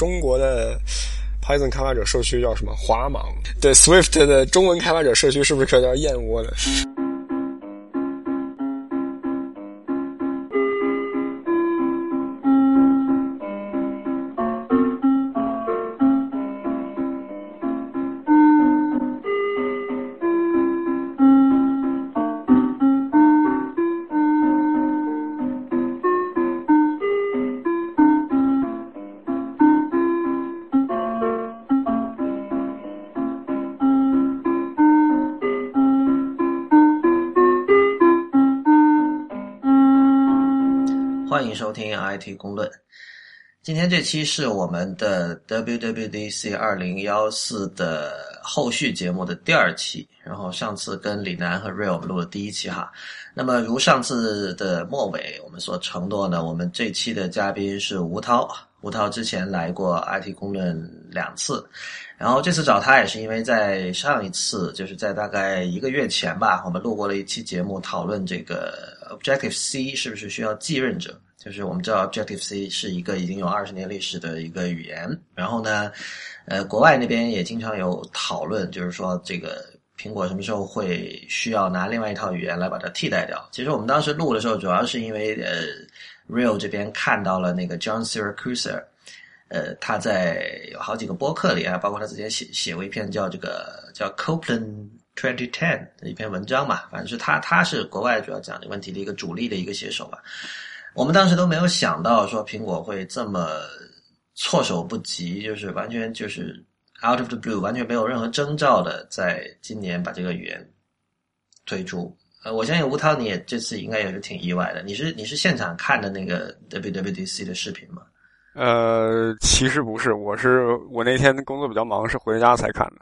中国的 Python 开发者社区叫什么华芒？对，Swift 的中文开发者社区是不是可叫燕窝呢？收听 IT 公论。今天这期是我们的 WWDC 二零幺四的后续节目的第二期。然后上次跟李楠和 Real 我们录了第一期哈。那么如上次的末尾我们所承诺呢，我们这期的嘉宾是吴涛。吴涛之前来过 IT 公论两次，然后这次找他也是因为在上一次，就是在大概一个月前吧，我们录过了一期节目，讨论这个 Objective C 是不是需要继任者。就是我们知道 Objective C 是一个已经有二十年历史的一个语言，然后呢，呃，国外那边也经常有讨论，就是说这个苹果什么时候会需要拿另外一套语言来把它替代掉。其实我们当时录的时候，主要是因为呃，Real 这边看到了那个 John Siracusa，呃，他在有好几个播客里啊，包括他之前写写过一篇叫这个叫 Copeland Twenty Ten 的一篇文章嘛，反正是他他是国外主要讲这个问题的一个主力的一个写手吧。我们当时都没有想到说苹果会这么措手不及，就是完全就是 out of the blue，完全没有任何征兆的，在今年把这个语言推出。呃，我相信吴涛你也这次应该也是挺意外的。你是你是现场看的那个 WWDC 的视频吗？呃，其实不是，我是我那天工作比较忙，是回家才看的。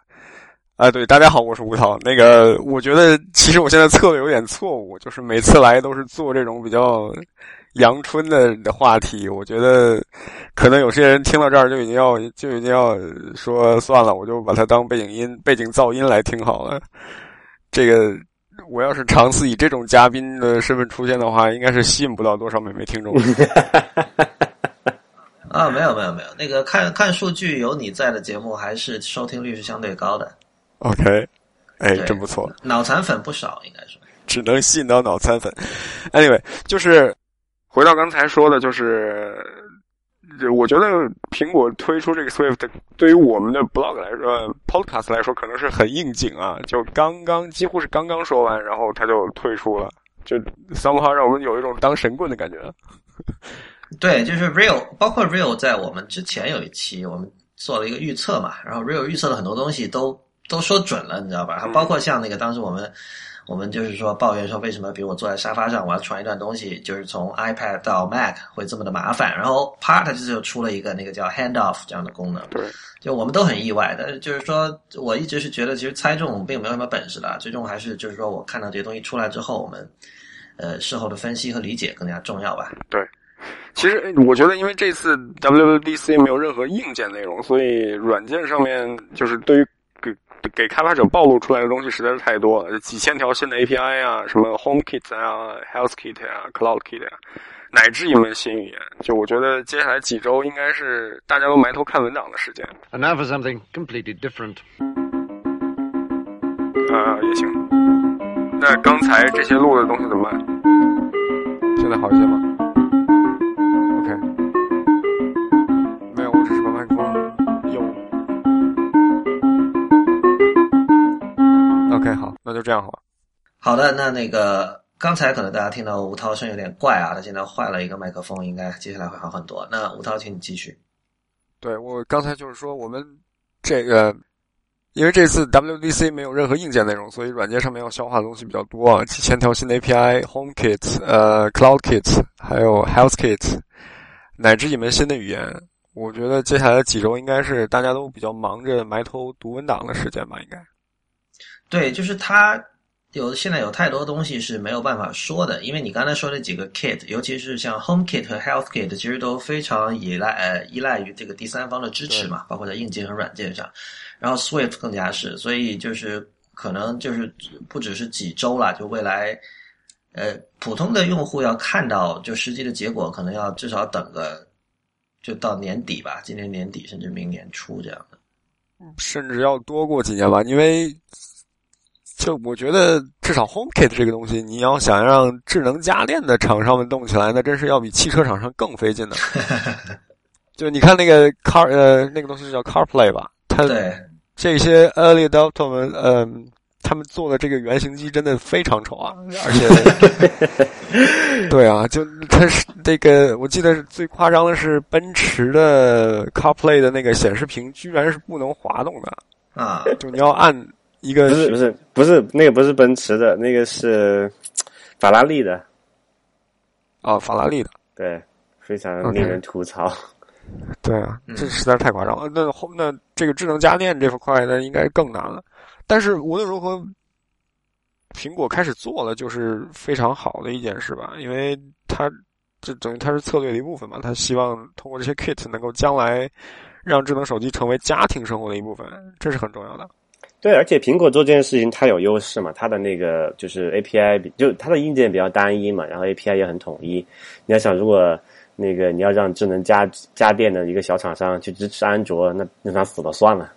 啊，对，大家好，我是吴涛。那个，我觉得其实我现在策略有点错误，就是每次来都是做这种比较。阳春的的话题，我觉得可能有些人听到这儿就已经要就已经要说算了，我就把它当背景音、背景噪音来听好了。这个我要是长期以这种嘉宾的身份出现的话，应该是吸引不到多少美眉听众。啊，没有没有没有，那个看看数据，有你在的节目还是收听率是相对高的。OK，哎，真不错，脑残粉不少，应该是只能吸引到脑残粉。Anyway，就是。回到刚才说的，就是，我觉得苹果推出这个 Swift，对于我们的 blog 来说，podcast 来说，可能是很应景啊。就刚刚几乎是刚刚说完，然后他就推出了，就 somehow 让我们有一种当神棍的感觉。对，就是 Real，包括 Real 在我们之前有一期，我们做了一个预测嘛，然后 Real 预测的很多东西都都说准了，你知道吧？包括像那个当时我们。我们就是说抱怨说，为什么比如我坐在沙发上，我要传一段东西，就是从 iPad 到 Mac 会这么的麻烦？然后啪，它就出了一个那个叫 Handoff 这样的功能。对，就我们都很意外但是，就是说我一直是觉得，其实猜中并没有什么本事的，最终还是就是说我看到这些东西出来之后，我们呃事后的分析和理解更加重要吧。对，其实我觉得，因为这次 WWDC 没有任何硬件内容，所以软件上面就是对于。给开发者暴露出来的东西实在是太多了，几千条新的 API 啊，什么 HomeKit 啊、HealthKit 啊、CloudKit 啊，乃至一门新语言。就我觉得接下来几周应该是大家都埋头看文档的时间。And now for something completely different。啊，也行。那刚才这些录的东西怎么办？现在好一些吗？OK，好，那就这样好了。好的，那那个刚才可能大家听到吴涛声有点怪啊，他现在换了一个麦克风，应该接下来会好很多。那吴涛，请你继续。对我刚才就是说，我们这个因为这次 WDC 没有任何硬件内容，所以软件上面要消化的东西比较多啊，几千条新的 API，HomeKit、呃，CloudKit，还有 HealthKit，乃至一门新的语言。我觉得接下来的几周应该是大家都比较忙着埋头读文档的时间吧，应该。对，就是它有现在有太多东西是没有办法说的，因为你刚才说那几个 kit，尤其是像 home kit 和 health kit，其实都非常依赖呃依赖于这个第三方的支持嘛，包括在硬件和软件上。然后 Swift 更加是，所以就是可能就是不只是几周了，就未来呃普通的用户要看到就实际的结果，可能要至少等个就到年底吧，今年年底甚至明年初这样的。甚至要多过几年吧，因为就我觉得至少 HomeKit 这个东西，你要想让智能家电的厂商们动起来，那真是要比汽车厂商更费劲的。就你看那个 Car 呃那个东西叫 CarPlay 吧，它这些 Early Adopter 们，嗯、他们做的这个原型机真的非常丑啊，而且，对啊，就它是这个，我记得是最夸张的是奔驰的 CarPlay 的那个显示屏居然是不能滑动的，啊，就你要按一个不是不是不是那个不是奔驰的，那个是法拉利的，啊法拉利的，对，非常令人吐槽。对啊，嗯这实在是太夸张了。那后那这个智能家电这块呢，应该更难了。但是无论如何，苹果开始做了，就是非常好的一件事吧，因为它这等于它是策略的一部分嘛，它希望通过这些 kit 能够将来让智能手机成为家庭生活的一部分，这是很重要的。对，而且苹果做这件事情它有优势嘛，它的那个就是 API 比就它的硬件比较单一嘛，然后 API 也很统一。你要想，如果那个你要让智能家家电的一个小厂商去支持安卓，那那他死了算了。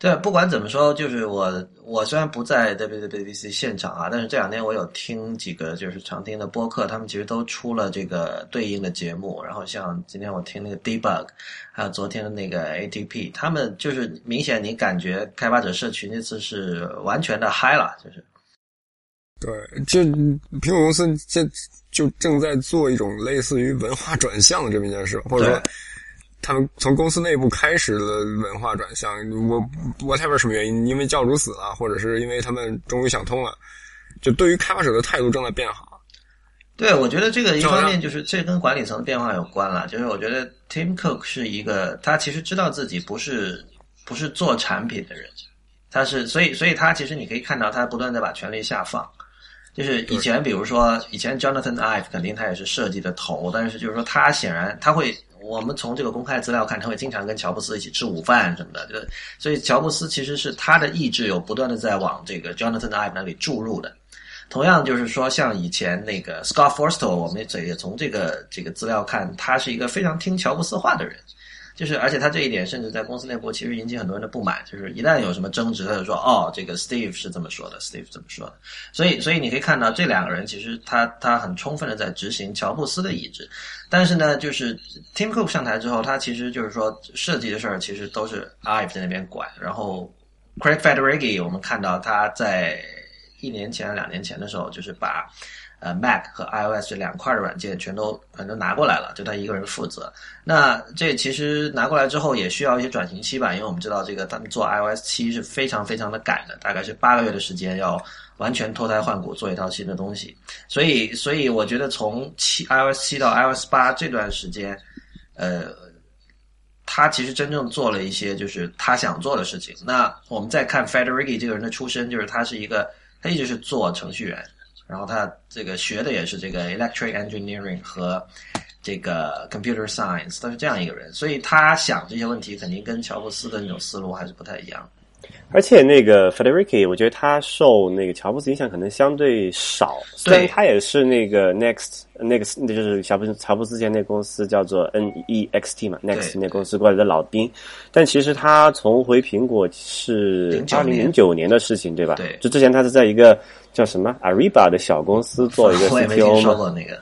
对，不管怎么说，就是我我虽然不在 WWDC 现场啊，但是这两天我有听几个就是常听的播客，他们其实都出了这个对应的节目。然后像今天我听那个 Debug，还有昨天的那个 ATP，他们就是明显你感觉开发者社群这次是完全的嗨了，就是对，就苹果公司这就正在做一种类似于文化转向的这么一件事，或者说对他们从公司内部开始了文化转向。我 whatever 什么原因，因为教主死了，或者是因为他们终于想通了，就对于开发者的态度正在变好。对，我觉得这个一方面就是这跟管理层的变化有关了。就是我觉得 Tim Cook 是一个，他其实知道自己不是不是做产品的人，他是所以所以他其实你可以看到他不断在把权力下放。就是以前比如说以前 Jonathan Ive 肯定他也是设计的头，但是就是说他显然他会。我们从这个公开资料看，他会经常跟乔布斯一起吃午饭什么的，就所以乔布斯其实是他的意志有不断的在往这个 Jonathan Ive 那里注入的。同样就是说，像以前那个 Scott Forstall，我们也也从这个这个资料看，他是一个非常听乔布斯话的人。就是，而且他这一点甚至在公司内部其实引起很多人的不满。就是一旦有什么争执，他就说：“哦，这个 Steve 是这么说的，Steve 这么说的。”所以，所以你可以看到这两个人其实他他很充分的在执行乔布斯的意志。但是呢，就是 Tim Cook 上台之后，他其实就是说设计的事儿其实都是 Ive 在那边管，然后 Craig Federighi 我们看到他在一年前、两年前的时候，就是把呃 Mac 和 iOS 这两块的软件全都全都拿过来了，就他一个人负责。那这其实拿过来之后也需要一些转型期吧，因为我们知道这个他们做 iOS 七是非常非常的赶的，大概是八个月的时间要完全脱胎换骨做一套新的东西。所以，所以我觉得从七 iOS 七到 iOS 八这段时间，呃。他其实真正做了一些就是他想做的事情。那我们再看 Federighi 这个人的出身，就是他是一个，他一直是做程序员，然后他这个学的也是这个 electric engineering 和这个 computer science，他是这样一个人，所以他想这些问题肯定跟乔布斯的那种思路还是不太一样。而且那个 Federici，我觉得他受那个乔布斯影响可能相对少，虽然他也是那个 Next 那个那就是乔布斯乔布斯之前那公司叫做 NEXT 嘛，Next 那公司过来的老兵，但其实他从回苹果是二零零九年的事情，对吧？对就之前他是在一个叫什么 Ariba 的小公司做一个 我也没听 CTO 嘛，那个。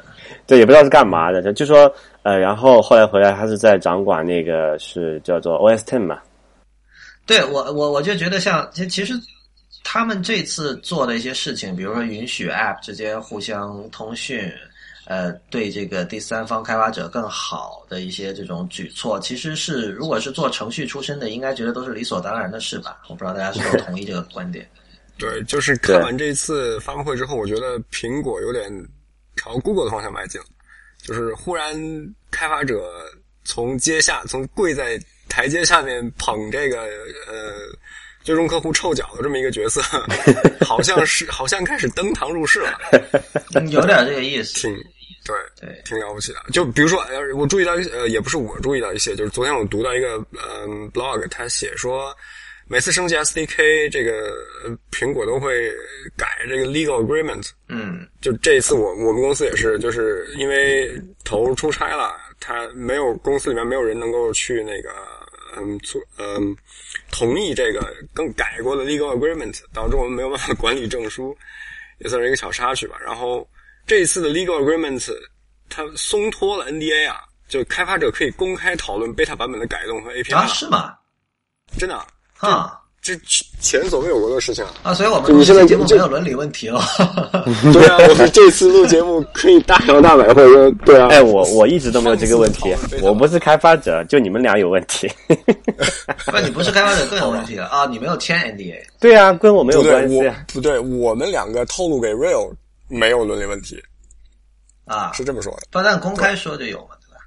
对，也不知道是干嘛的，就说呃，然后后来回来他是在掌管那个是叫做 OS Ten 嘛。对我，我我就觉得像其其实他们这次做的一些事情，比如说允许 App 之间互相通讯，呃，对这个第三方开发者更好的一些这种举措，其实是如果是做程序出身的，应该觉得都是理所当然的事吧？我不知道大家是否同意这个观点。对，就是看完这次发布会之后，我觉得苹果有点朝 Google 的方向迈进了，就是忽然开发者从阶下，从跪在台阶下面捧这个呃最终客户臭脚的这么一个角色，好像是好像开始登堂入室了，嗯有点这个意思。挺对对，挺了不起的。就比如说，呃，我注意到呃，也不是我注意到一些，就是昨天我读到一个嗯、blog，他写说。每次升级 SDK，这个呃苹果都会改这个 legal agreement。嗯，就这一次我我们公司也是，就是因为头出差了，他没有公司里面没有人能够去那个嗯做嗯同意这个更改过的 legal agreement，导致我们没有办法管理证书，也算是一个小插曲吧。然后这一次的 legal agreement，它松脱了 NDA 啊，就开发者可以公开讨论 beta 版本的改动和 API 啊，是吗？真的啊。这前所未有过的事情啊！所以我们你现在节目没有伦理问题了。对啊，我们这次录节目可以大摇大摆，或者说对啊。哎，我我一直都没有这个问题，我不是开发者，就你们俩有问题。那你不是开发者更有问题了啊！你没有签 NDA。对啊，跟我没有关系。不对，我们两个透露给 Real 没有伦理问题啊，是这么说的。不但公开说就有嘛，对吧？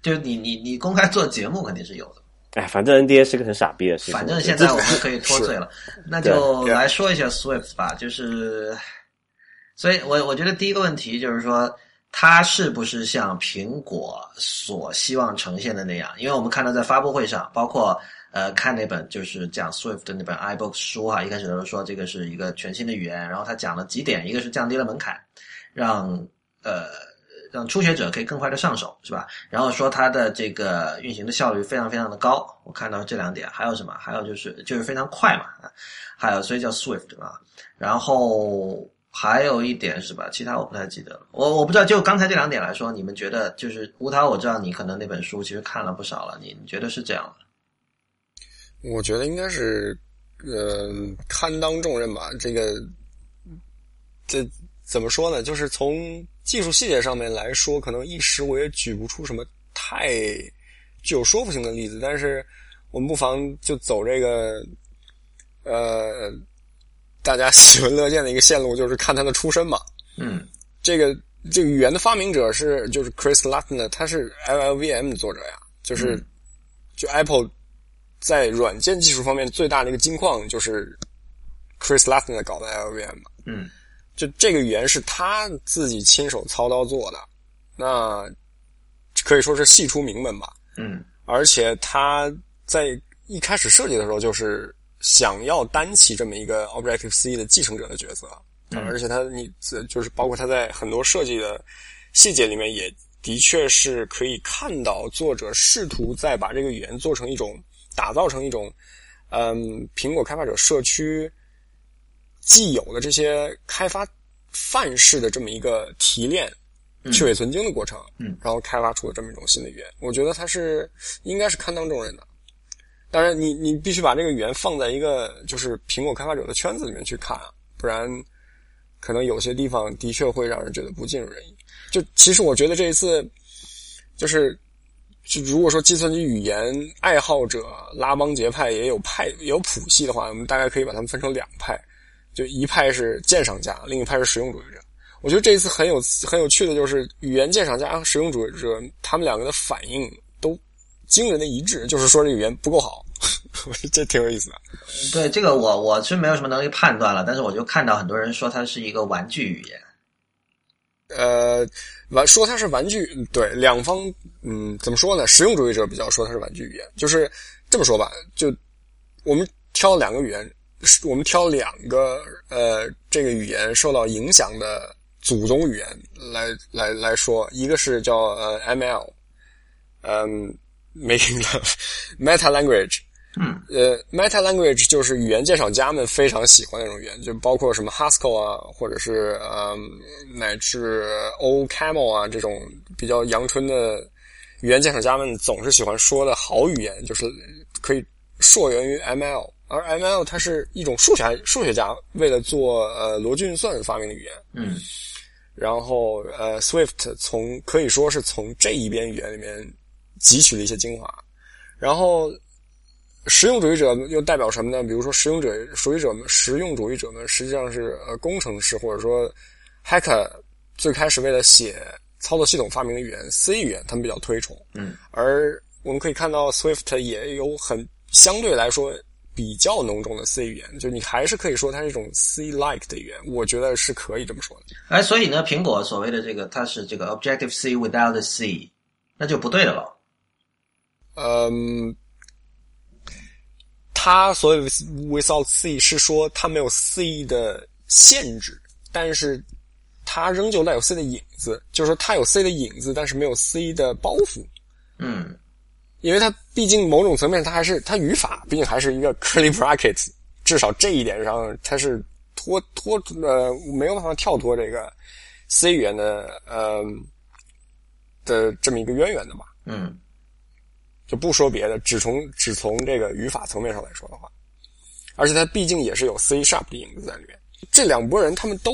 就你你你公开做节目肯定是有的。哎，反正 NDA 是个很傻逼的事情。反正现在我们可以脱罪了，那就来说一下 Swift 吧。就是，所以我我觉得第一个问题就是说，它是不是像苹果所希望呈现的那样？因为我们看到在发布会上，包括呃看那本就是讲 Swift 的那本 iBook 书哈，一开始都是说这个是一个全新的语言，然后他讲了几点，一个是降低了门槛，让呃。让初学者可以更快的上手，是吧？然后说它的这个运行的效率非常非常的高，我看到这两点，还有什么？还有就是就是非常快嘛，还有所以叫 Swift 啊。然后还有一点是吧？其他我不太记得了，我我不知道。就刚才这两点来说，你们觉得就是吴涛，我知道你可能那本书其实看了不少了，你你觉得是这样的？我觉得应该是呃堪当重任吧。这个这怎么说呢？就是从。技术细节上面来说，可能一时我也举不出什么太具有说服性的例子，但是我们不妨就走这个呃大家喜闻乐见的一个线路，就是看他的出身嘛。嗯，这个这个语言的发明者是就是 Chris Lattner，他是 LLVM 的作者呀，就是就 Apple 在软件技术方面最大的一个金矿就是 Chris Lattner 搞的 LLVM 嘛。嗯。就这个语言是他自己亲手操刀做的，那可以说是系出名门吧。嗯，而且他在一开始设计的时候，就是想要担起这么一个 Objective C 的继承者的角色。嗯，而且他你就是包括他在很多设计的细节里面，也的确是可以看到作者试图在把这个语言做成一种打造成一种，嗯，苹果开发者社区。既有的这些开发范式的这么一个提炼、去伪存精的过程，嗯，然后开发出了这么一种新的语言，我觉得它是应该是堪当重任的。当然，你你必须把这个语言放在一个就是苹果开发者的圈子里面去看啊，不然可能有些地方的确会让人觉得不尽如人意。就其实我觉得这一次，就是就如果说计算机语言爱好者拉帮结派也有派也有谱系的话，我们大概可以把它们分成两派。就一派是鉴赏家，另一派是实用主义者。我觉得这一次很有很有趣的，就是语言鉴赏家和实用主义者他们两个的反应都惊人的一致，就是说这语言不够好。我觉得这挺有意思的。对这个，我我是没有什么能力判断了，但是我就看到很多人说它是一个玩具语言。呃，玩说它是玩具，对两方，嗯，怎么说呢？实用主义者比较说它是玩具语言，就是这么说吧。就我们挑两个语言。我们挑两个呃，这个语言受到影响的祖宗语言来来来说，一个是叫呃 ML，嗯，making love meta language，嗯，呃，meta language 就是语言鉴赏家们非常喜欢那种语言，就包括什么 Haskell 啊，或者是嗯，乃至 OCaml 啊这种比较阳春的语言鉴赏家们总是喜欢说的好语言，就是可以溯源于 ML。而 ML 它是一种数学数学家为了做呃逻辑运算发明的语言，嗯，然后呃 Swift 从可以说是从这一边语言里面汲取了一些精华，然后实用主义者又代表什么呢？比如说实用者主义者们，实用主义者们实际上是呃工程师或者说 hacker 最开始为了写操作系统发明的语言 C 语言，他们比较推崇，嗯，而我们可以看到 Swift 也有很相对来说。比较浓重的 C 语言，就你还是可以说它是一种 C-like 的语言，我觉得是可以这么说的。哎，所以呢，苹果所谓的这个它是这个 Objective C without C，那就不对了咯。嗯，它所谓 without C 是说它没有 C 的限制，但是它仍旧带有 C 的影子，就是说它有 C 的影子，但是没有 C 的包袱。嗯，因为它毕竟某种层面，它还是它语法毕竟还是一个 curly brackets，至少这一点上它是脱脱呃没有办法跳脱这个 C 语言的呃的这么一个渊源的嘛。嗯，就不说别的，只从只从这个语法层面上来说的话，而且它毕竟也是有 C sharp 的影子在里面。这两拨人他们都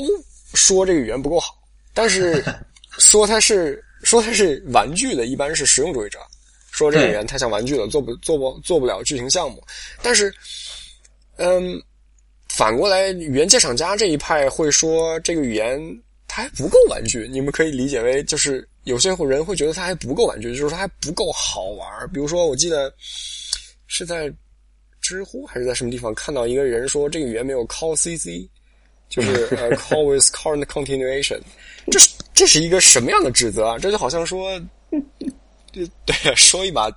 说这个语言不够好，但是 说它是说它是玩具的，一般是实用主义者，说这个语言太像玩具了，做不做不做不了剧情项目。但是，嗯，反过来语言鉴赏家这一派会说这个语言它还不够玩具。你们可以理解为就是有些人会觉得它还不够玩具，就是它还不够好玩。比如说，我记得是在知乎还是在什么地方看到一个人说这个语言没有 call CC。就是呃，call with current continuation，这是这是一个什么样的指责啊？这就好像说，对 对，说一把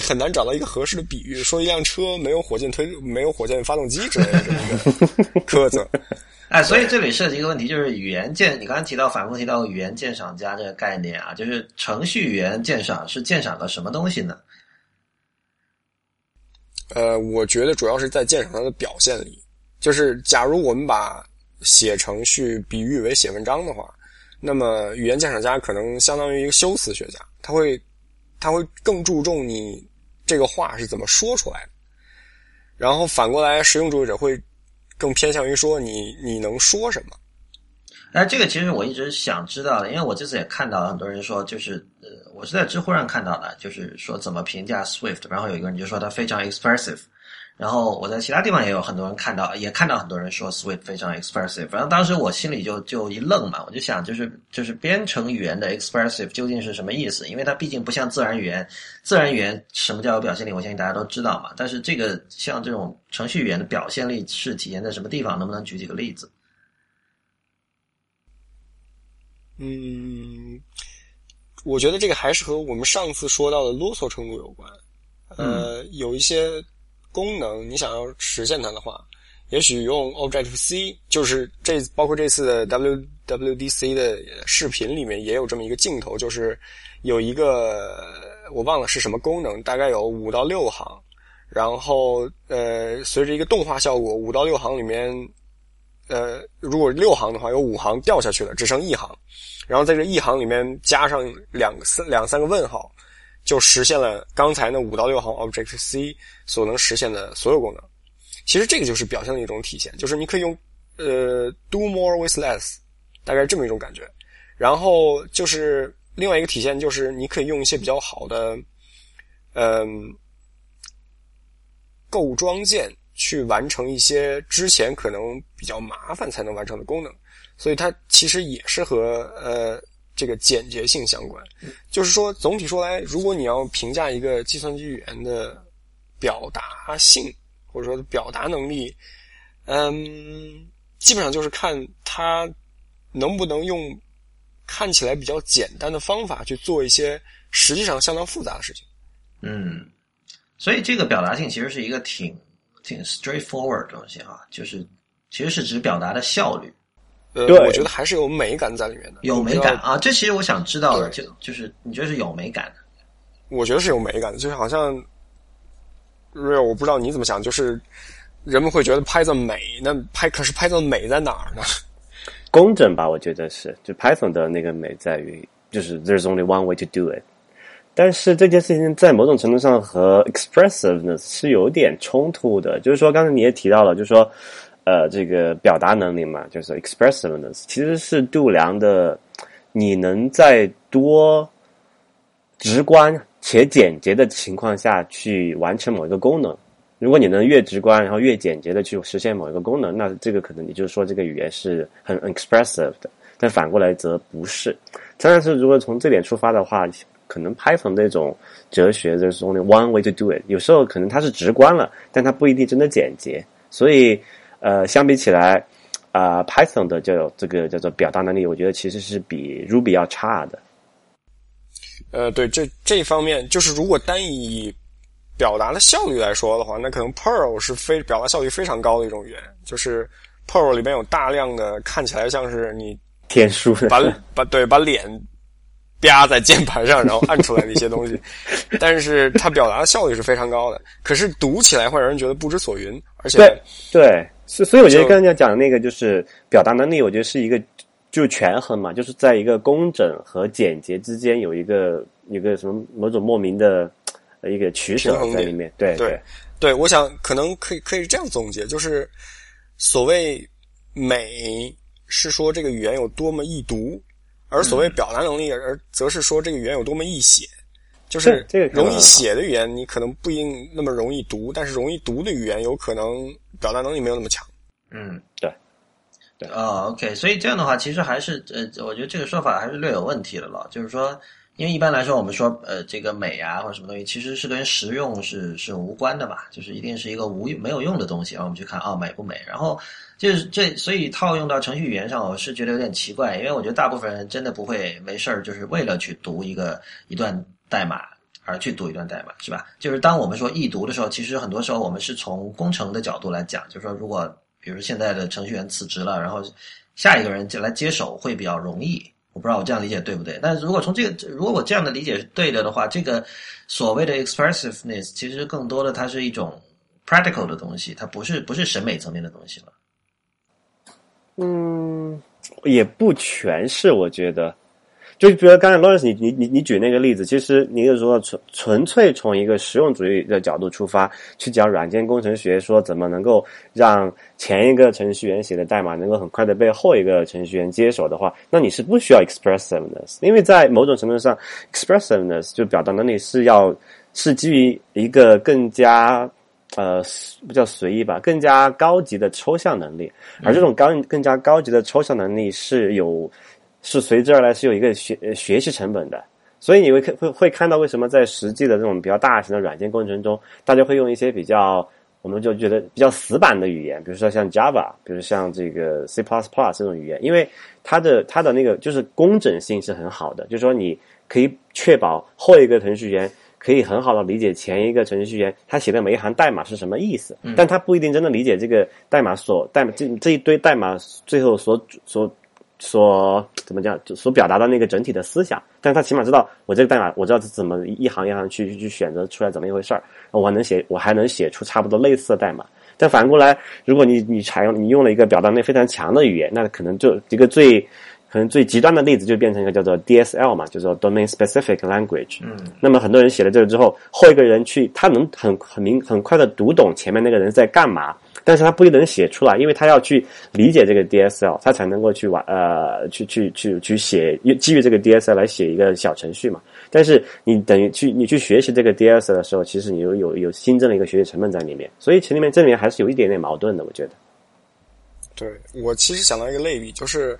很难找到一个合适的比喻，说一辆车没有火箭推，没有火箭发动机之类的这么一个 苛责。哎，所以这里涉及一个问题，就是语言鉴，你刚才提到反复提到语言鉴赏家这个概念啊，就是程序语言鉴赏是鉴赏个什么东西呢？呃，我觉得主要是在鉴赏它的表现里。就是，假如我们把写程序比喻为写文章的话，那么语言鉴赏家可能相当于一个修辞学家，他会，他会更注重你这个话是怎么说出来的。然后反过来，实用主义者会更偏向于说你你能说什么。哎，这个其实我一直想知道的，因为我这次也看到了很多人说，就是呃，我是在知乎上看到的，就是说怎么评价 Swift，然后有一个人就说他非常 expressive。然后我在其他地方也有很多人看到，也看到很多人说 Swift 非常 expressive。反正当时我心里就就一愣嘛，我就想，就是就是编程语言的 expressive 究竟是什么意思？因为它毕竟不像自然语言，自然语言什么叫有表现力？我相信大家都知道嘛。但是这个像这种程序语言的表现力是体现在什么地方？能不能举几个例子？嗯，我觉得这个还是和我们上次说到的啰嗦程度有关。呃，有一些。功能，你想要实现它的话，也许用 Objective C，就是这包括这次的 WWDC 的视频里面也有这么一个镜头，就是有一个我忘了是什么功能，大概有五到六行，然后呃，随着一个动画效果，五到六行里面，呃，如果六行的话，有五行掉下去了，只剩一行，然后在这一行里面加上两三两三个问号。就实现了刚才那五到六行 Object C 所能实现的所有功能。其实这个就是表现的一种体现，就是你可以用呃 do more with less，大概这么一种感觉。然后就是另外一个体现，就是你可以用一些比较好的嗯构装件去完成一些之前可能比较麻烦才能完成的功能。所以它其实也是和呃。这个简洁性相关，就是说，总体说来，如果你要评价一个计算机语言的表达性或者说表达能力，嗯，基本上就是看它能不能用看起来比较简单的方法去做一些实际上相当复杂的事情。嗯，所以这个表达性其实是一个挺挺 straightforward 的东西啊，就是其实是指表达的效率。呃，我觉得还是有美感在里面的，有美感啊！这其实我想知道的，就就是你觉得是有美感的？我觉得是有美感的，就是好像，real，我不知道你怎么想，就是人们会觉得拍的美，那拍可是拍的美在哪儿呢？工整吧，我觉得是，就 Python 的那个美在于，就是 there's only one way to do it。但是这件事情在某种程度上和 expressiveness 是有点冲突的，就是说刚才你也提到了，就是说。呃，这个表达能力嘛，就是 expressiveness，其实是度量的。你能在多直观且简洁的情况下去完成某一个功能。如果你能越直观，然后越简洁的去实现某一个功能，那这个可能你就说这个语言是很 expressive 的。但反过来则不是。当然是如果从这点出发的话，可能 Python 这种哲学就是 only one way to do it。有时候可能它是直观了，但它不一定真的简洁。所以。呃，相比起来，啊，Python 的叫这个叫做表达能力，我觉得其实是比 Ruby 要差的。呃，对，这这方面就是如果单以表达的效率来说的话，那可能 Perl 是非表达效率非常高的一种语言。就是 Perl 里面有大量的看起来像是你天 书，把把对把脸 啪在键盘上，然后按出来的一些东西，但是它表达的效率是非常高的。可是读起来会让人觉得不知所云，而且对对，所所以我觉得刚才讲的那个就是表达能力，我觉得是一个就权衡嘛，就是在一个工整和简洁之间有一个有个什么某种莫名的一个取舍在里面。对对对，我想可能可以可以这样总结，就是所谓美是说这个语言有多么易读，而所谓表达能力而则是说这个语言有多么易写。就是这个容易写的语言，你可能不一定那么容易读，但是容易读的语言有可能表达能力没有那么强。嗯，对，对啊，OK，所以这样的话，其实还是呃，我觉得这个说法还是略有问题的了。就是说，因为一般来说，我们说呃，这个美啊或者什么东西，其实是跟实用是是无关的嘛，就是一定是一个无没有用的东西，然后我们去看啊美不美。然后就是这，所以套用到程序语言上，我是觉得有点奇怪，因为我觉得大部分人真的不会没事儿，就是为了去读一个一段代码。而去读一段代码是吧？就是当我们说易读的时候，其实很多时候我们是从工程的角度来讲，就是说，如果比如现在的程序员辞职了，然后下一个人就来接手会比较容易。我不知道我这样理解对不对？但是如果从这个，如果我这样的理解是对的的话，这个所谓的 expressiveness 其实更多的它是一种 practical 的东西，它不是不是审美层面的东西了。嗯，也不全是，我觉得。就比如刚才 Lawrence 你你你你举那个例子，其实你就说纯纯粹从一个实用主义的角度出发，去讲软件工程学，说怎么能够让前一个程序员写的代码能够很快的被后一个程序员接手的话，那你是不需要 expressiveness，因为在某种程度上，expressiveness 就表达能力是要是基于一个更加呃不叫随意吧，更加高级的抽象能力，而这种高更加高级的抽象能力是有。是随之而来是有一个学学习成本的，所以你会看会会看到为什么在实际的这种比较大型的软件工程中，大家会用一些比较我们就觉得比较死板的语言，比如说像 Java，比如像这个 C++ 这种语言，因为它的它的那个就是工整性是很好的，就是说你可以确保后一个程序员可以很好的理解前一个程序员他写的每一行代码是什么意思，但他不一定真的理解这个代码所代码这这一堆代码最后所所。所怎么讲，就所表达的那个整体的思想，但他起码知道我这个代码，我知道是怎么一行一行去去选择出来怎么一回事儿，我能写，我还能写出差不多类似的代码。但反过来，如果你你采用你用了一个表达力非常强的语言，那可能就一个最可能最极端的例子就变成一个叫做 DSL 嘛，叫做 Domain Specific Language。嗯。那么很多人写了这个之后，后一个人去，他能很很明很快的读懂前面那个人在干嘛。但是他不一定能写出来，因为他要去理解这个 DSL，他才能够去玩呃，去去去去写，基于这个 DSL 来写一个小程序嘛。但是你等于去你去学习这个 DSL 的时候，其实你有有有新增了一个学习成本在里面，所以其实里面这里面还是有一点点矛盾的，我觉得。对我其实想到一个类比，就是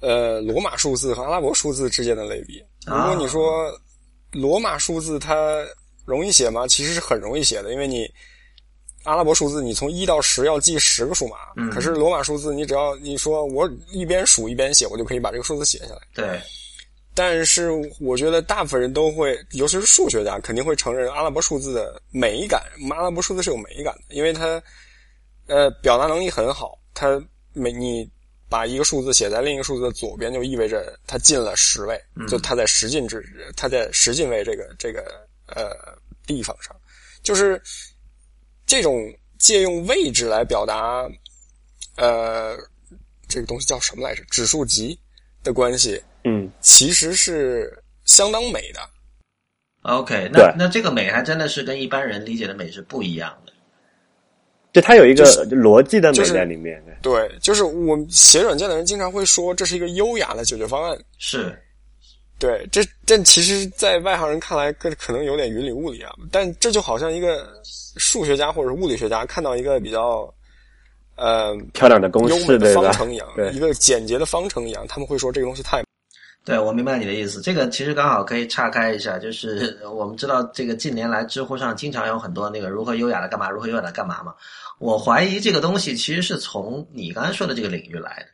呃罗马数字和阿拉伯数字之间的类比。如果你说罗马数字它容易写吗？其实是很容易写的，因为你。阿拉伯数字，你从一到十要记十个数码，可是罗马数字，你只要你说我一边数一边写，我就可以把这个数字写下来。对。但是我觉得大部分人都会，尤其是数学家，肯定会承认阿拉伯数字的美感。阿拉伯数字是有美感的，因为它呃表达能力很好。它每你把一个数字写在另一个数字的左边，就意味着它进了十位，就它在十进制，它在十进位这个这个呃地方上，就是。这种借用位置来表达，呃，这个东西叫什么来着？指数级的关系，嗯，其实是相当美的。OK，那那这个美还真的是跟一般人理解的美是不一样的。对，它有一个逻辑的美在里面。对，就是我写软件的人经常会说，这是一个优雅的解决方案。是。对，这这其实，在外行人看来，可可能有点云里雾里啊。但这就好像一个数学家或者物理学家看到一个比较呃漂亮的公式的方程一样，一个简洁的方程一样，他们会说这个东西太…… 对，我明白你的意思。这个其实刚好可以岔开一下，就是 我们知道，这个近年来知乎上经常有很多那个如何优雅的干嘛，如何优雅的干嘛嘛。我怀疑这个东西其实是从你刚才说的这个领域来的。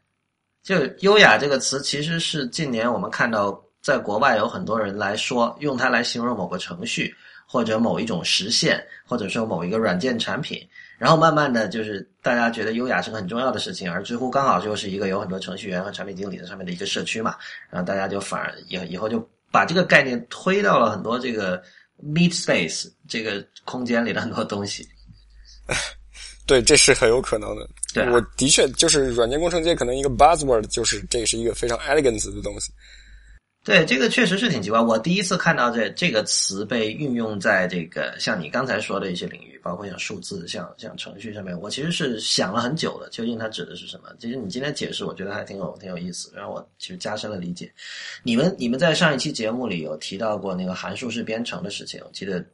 就“优雅”这个词，其实是近年我们看到。在国外有很多人来说，用它来形容某个程序或者某一种实现，或者说某一个软件产品。然后慢慢的就是大家觉得优雅是个很重要的事情，而知乎刚好就是一个有很多程序员和产品经理在上面的一个社区嘛，然后大家就反而以以后就把这个概念推到了很多这个 meet space 这个空间里的很多东西。对，这是很有可能的。对、啊，我的确就是软件工程界可能一个 buzzword 就是这是一个非常 elegant 的东西。对，这个确实是挺奇怪。我第一次看到这这个词被运用在这个像你刚才说的一些领域，包括像数字、像像程序上面，我其实是想了很久的，究竟它指的是什么？其实你今天解释，我觉得还挺有挺有意思，让我其实加深了理解。你们你们在上一期节目里有提到过那个函数式编程的事情，我记得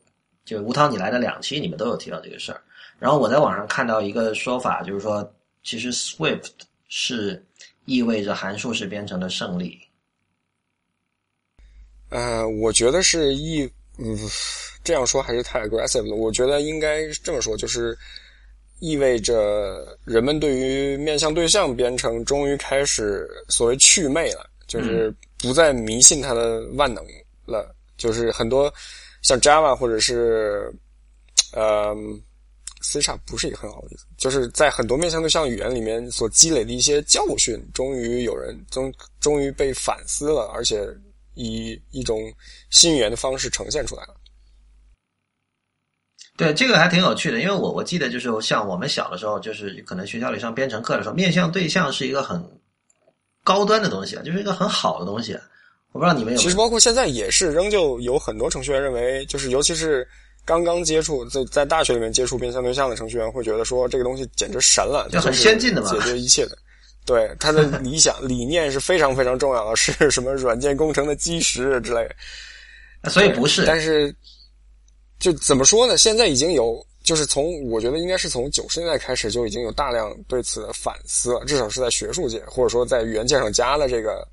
就吴涛你来的两期，你们都有提到这个事儿。然后我在网上看到一个说法，就是说其实 Swift 是意味着函数式编程的胜利。呃，我觉得是意，嗯，这样说还是太 aggressive 了。我觉得应该这么说，就是意味着人们对于面向对象编程终于开始所谓祛魅了，就是不再迷信它的万能了。就是很多像 Java 或者是呃 C# 不是一个很好的例子，就是在很多面向对象语言里面所积累的一些教训，终于有人终终于被反思了，而且。以一种新语言的方式呈现出来了。对，这个还挺有趣的，因为我我记得就是像我们小的时候，就是可能学校里上编程课的时候，面向对象是一个很高端的东西啊，就是一个很好的东西。我不知道你们有。其实包括现在也是，仍旧有很多程序员认为，就是尤其是刚刚接触在在大学里面接触面向对象的程序员，会觉得说这个东西简直神了，就很先进的嘛，解决一切的。对他的理想理念是非常非常重要的，是 什么软件工程的基石之类。所以不是，但是就怎么说呢？现在已经有，就是从我觉得应该是从九十年代开始就已经有大量对此的反思了，至少是在学术界或者说在语言鉴赏家的这个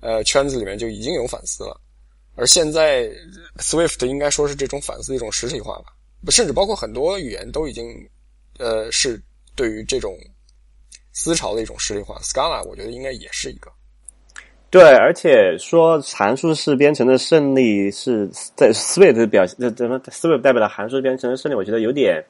呃圈子里面就已经有反思了。而现在 Swift 应该说是这种反思的一种实体化吧，甚至包括很多语言都已经呃是对于这种。思潮的一种实力化，Scala 我觉得应该也是一个。对，而且说函数式编程的胜利是在 Swift 表现，怎么 Swift 代表了函数编程的胜利？我觉得有点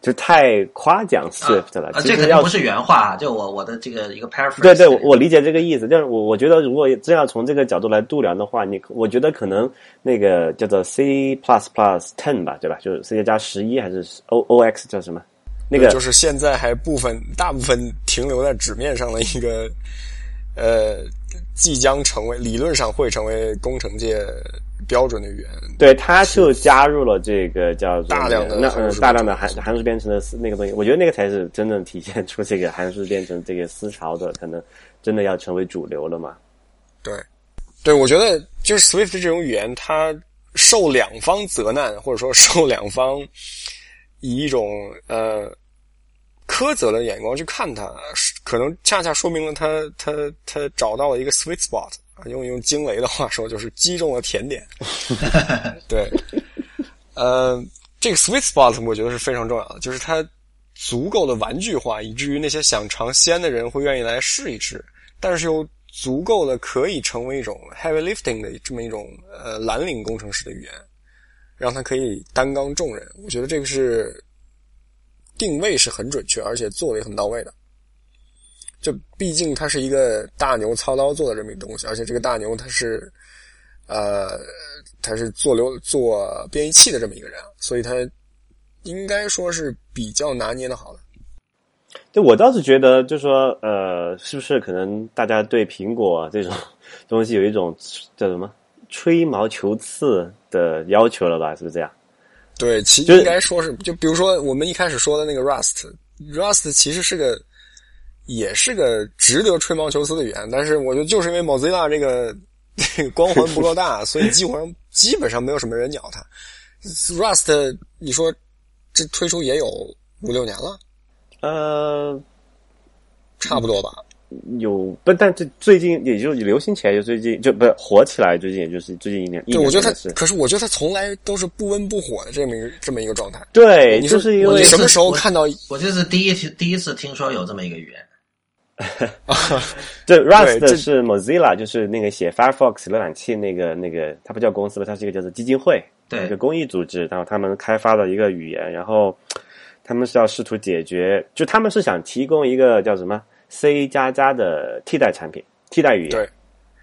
就太夸奖 Swift 了。啊，这肯定不是原话，就我我的这个一个 paraphrase。对对，我理解这个意思。就是我我觉得，如果真要从这个角度来度量的话，你我觉得可能那个叫做 C plus plus ten 吧，对吧？就是 C 加十一还是 O O X 叫什么？那个就是现在还部分大部分停留在纸面上的一个，呃，即将成为理论上会成为工程界标准的语言。对，它就加入了这个叫做大量的那大量的函函数编程的那个东西。我觉得那个才是真正体现出这个函数编程这个思潮的，可能真的要成为主流了嘛？对，对，我觉得就是 Swift 这种语言，它受两方责难，或者说受两方。以一种呃苛责的眼光去看他，可能恰恰说明了他他他找到了一个 sweet spot 啊，用用惊雷的话说，就是击中了甜点。对，呃，这个 sweet spot 我觉得是非常重要的，就是它足够的玩具化，以至于那些想尝鲜的人会愿意来试一试，但是又足够的可以成为一种 heavy lifting 的这么一种呃蓝领工程师的语言。让他可以担纲重任，我觉得这个是定位是很准确，而且做的也很到位的。就毕竟他是一个大牛操刀做的这么一个东西，而且这个大牛他是呃他是做流做编译器的这么一个人，所以他应该说是比较拿捏的好的。对我倒是觉得，就说呃，是不是可能大家对苹果这种东西有一种叫什么？吹毛求疵的要求了吧？是不是这样？对，其应该说是，就比如说我们一开始说的那个 Rust，Rust 其实是个，也是个值得吹毛求疵的语言，但是我觉得就是因为 Mozilla 这个这 个光环不够大，所以几乎上基本上没有什么人鸟它。Rust，你说这推出也有五六年了？呃，差不多吧。有不，但这最近也就流行起来，就最近就不是火起来，最近也就是最近一年。对，我觉得他，可是我觉得他从来都是不温不火的这么一个这么一个状态。对，你就是因为什么时候看到？我就是第一第一次听说有这么一个语言。这 Rust 是 Mozilla，就是那个写 Firefox 浏览器那个那个，它不叫公司吧？它是一个叫做基金会，对，一个公益组织，然后他们开发的一个语言，然后他们是要试图解决，就他们是想提供一个叫什么 C 加加的替代产品、替代语言。对，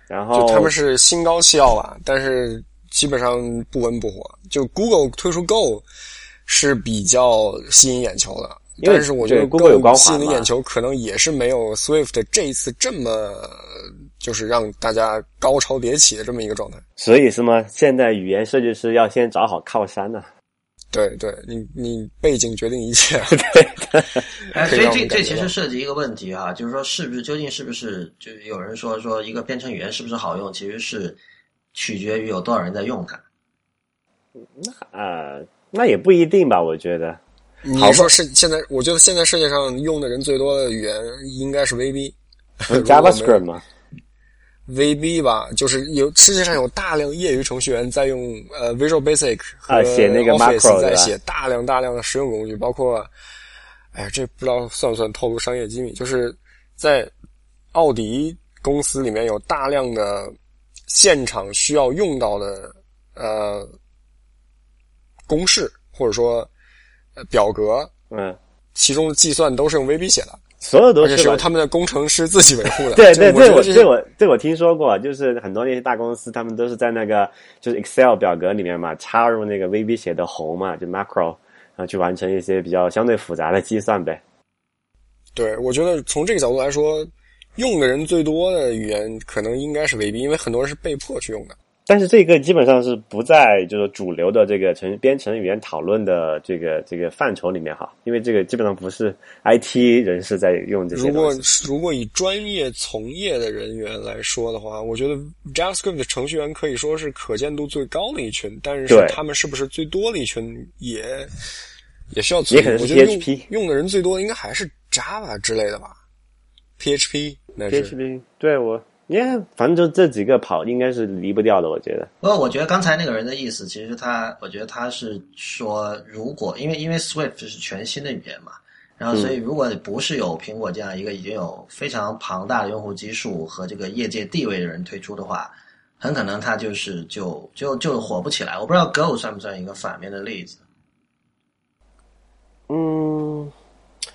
然后他们是心高气傲吧，但是基本上不温不火。就 Google 推出 Go 是比较吸引眼球的。但是我觉得 Google 有光吸引眼球，可能也是没有 Swift 这一次这么就是让大家高潮迭起的这么一个状态。所以是吗？现在语言设计师要先找好靠山呢。对对，你你背景决定一切。对。哎，所以这这其实涉及一个问题啊，就是说是不是究竟是不是就有人说说一个编程语言是不是好用，其实是取决于有多少人在用它。那啊，那也不一定吧，我觉得。你说是现在？我觉得现在世界上用的人最多的语言应该是 VB，JavaScript 吗？VB 吧，就是有世界上有大量业余程序员在用呃 Visual Basic 和，写那个 macro 在写大量大量的实用工具，包括，哎呀，这不知道算不算透露商业机密？就是在奥迪公司里面有大量的现场需要用到的呃公式，或者说。表格，嗯，其中的计算都是用 VB 写的，所有都是由他们的工程师自己维护的。对对，这我这我这我听说过，就是很多那些大公司，他们都是在那个就是 Excel 表格里面嘛，插入那个 VB 写的宏嘛，就 macro，然后去完成一些比较相对复杂的计算呗。对，我觉得从这个角度来说，用的人最多的语言可能应该是 VB，因为很多人是被迫去用的。但是这个基本上是不在就是主流的这个程编程语言讨论的这个这个范畴里面哈，因为这个基本上不是 IT 人士在用这些。如果如果以专业从业的人员来说的话，我觉得 JavaScript 的程序员可以说是可见度最高的一群，但是他们是不是最多的一群也也需要也可能是 PHP 用的人最多的应该还是 Java 之类的吧？PHP 那是 PHP 对我。耶，反正就这几个跑应该是离不掉的，我觉得。不过我觉得刚才那个人的意思，其实他，我觉得他是说，如果因为因为 Swift 是全新的语言嘛，然后所以如果不是有苹果这样一个已经有非常庞大的用户基数和这个业界地位的人推出的话，很可能他就是就就就火不起来。我不知道 Go 算不算一个反面的例子。嗯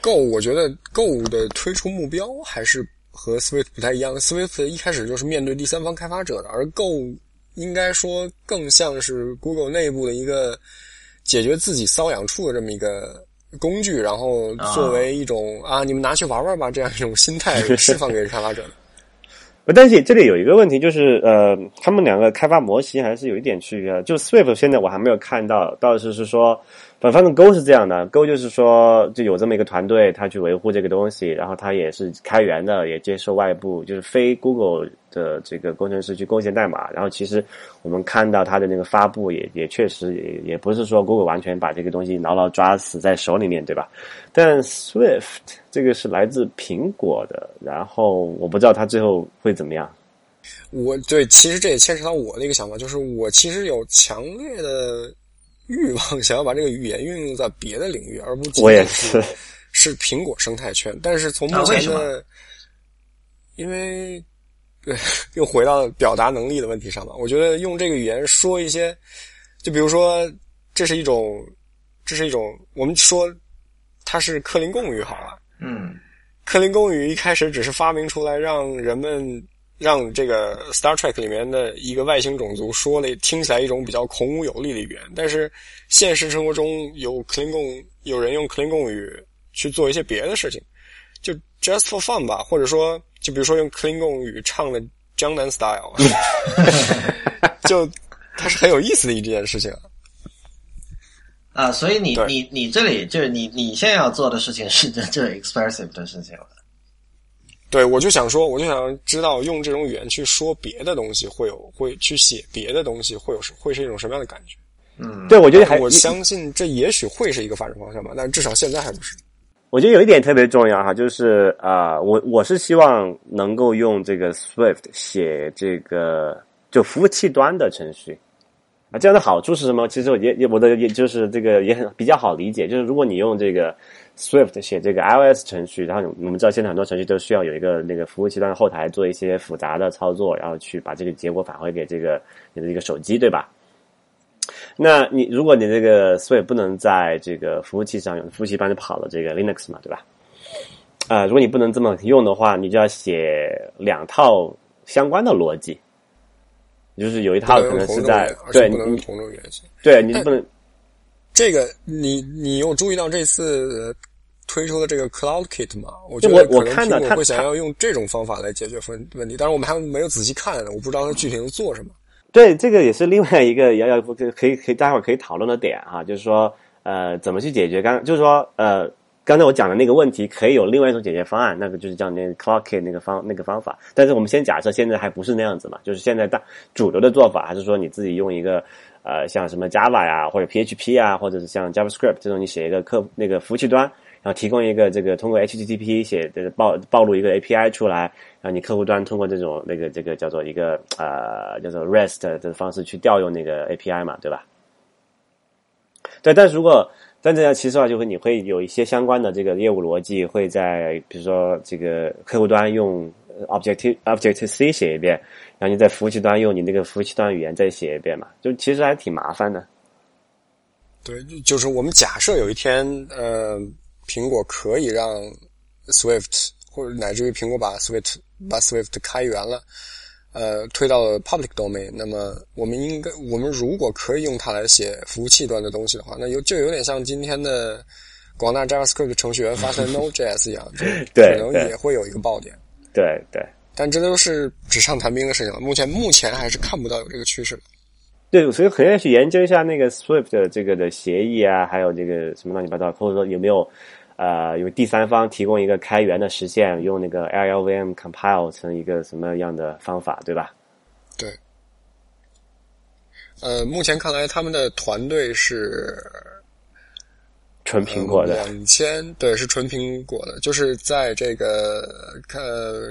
，Go 我觉得 Go 的推出目标还是。和 Swift 不太一样，Swift 一开始就是面对第三方开发者的，而 Go 应该说更像是 Google 内部的一个解决自己瘙痒处的这么一个工具，然后作为一种啊，你们拿去玩玩吧这样一种心态 释放给开发者的。但是这里有一个问题，就是呃，他们两个开发模型还是有一点区别。就 Swift 现在我还没有看到，倒是是说。反正 Go 是这样的，Go 就是说就有这么一个团队，他去维护这个东西，然后他也是开源的，也接受外部就是非 Google 的这个工程师去贡献代码。然后其实我们看到他的那个发布，也也确实也也不是说 Google 完全把这个东西牢牢抓死在手里面，对吧？但 Swift 这个是来自苹果的，然后我不知道他最后会怎么样。我对，其实这也牵扯到我的一个想法，就是我其实有强烈的。欲望 想要把这个语言运用在别的领域，而不仅仅是是苹果生态圈。但是从目前的，因为对 又回到表达能力的问题上吧。我觉得用这个语言说一些，就比如说，这是一种，这是一种，我们说它是克林贡语好了。嗯，克林贡语一开始只是发明出来让人们。让这个 Star Trek 里面的一个外星种族说了听起来一种比较孔武有力的语言，但是现实生活中有 Klingon，有人用 Klingon 语去做一些别的事情，就 just for fun 吧，或者说就比如说用 Klingon 语唱的江南 style，就它是很有意思的一件事情啊。所以你你你这里就是你你现在要做的事情是这这 expressive 的事情了。对，我就想说，我就想知道用这种语言去说别的东西，会有会去写别的东西，会有会是一种什么样的感觉？嗯，对，我觉得还我相信这也许会是一个发展方向吧，但至少现在还不是。我觉得有一点特别重要哈，就是啊，我我是希望能够用这个 Swift 写这个就服务器端的程序啊，这样的好处是什么？其实也也我的也就是这个也很比较好理解，就是如果你用这个。Swift 写这个 iOS 程序，然后我们知道现在很多程序都需要有一个那个服务器端的后台做一些复杂的操作，然后去把这个结果返回给这个你的这个手机，对吧？那你如果你这个 Swift 不能在这个服务器上用，服务器帮你跑了这个 Linux 嘛，对吧？啊，如果你不能这么用的话，你就要写两套相关的逻辑，就是有一套可能是在对不能同种原型，对你不能。这个你你有注意到这次推出的这个 Cloud Kit 吗？我觉得我看到他会想要用这种方法来解决问问题，但是我们还没有仔细看，我不知道它具体能做什么。对，这个也是另外一个要要可以可以待会儿可以讨论的点哈，就是说呃怎么去解决？刚就是说呃刚才我讲的那个问题可以有另外一种解决方案，那个就是叫那个 Cloud Kit 那个方那个方法。但是我们先假设现在还不是那样子嘛，就是现在大主流的做法还是说你自己用一个。呃，像什么 Java 呀，或者 PHP 啊，或者是像 JavaScript 这种，你写一个客那个服务器端，然后提供一个这个通过 HTTP 写的暴暴露一个 API 出来，然后你客户端通过这种那个这个叫做一个呃叫做 REST 的方式去调用那个 API 嘛，对吧？对，但是如果但这样其实话就会你会有一些相关的这个业务逻辑会在比如说这个客户端用 Objective Objective C 写一遍。然后你在服务器端用你那个服务器端语言再写一遍嘛，就其实还挺麻烦的。对，就是我们假设有一天，呃，苹果可以让 Swift 或者乃至于苹果把 Swift 把 Swift 开源了，呃，推到了 public domain，那么我们应该，我们如果可以用它来写服务器端的东西的话，那有就有点像今天的广大 JavaScript 程序员发现 Node.js 一样，就可能也会有一个爆点。对对。但这都是纸上谈兵的事情了。目前目前还是看不到有这个趋势。对，所以可能要去研究一下那个 Swift 的这个的协议啊，还有这个什么乱七八糟，或者说有没有呃有第三方提供一个开源的实现，用那个 LLVM compile 成一个什么样的方法，对吧？对。呃，目前看来，他们的团队是。纯苹果的两千对是纯苹果的，就是在这个看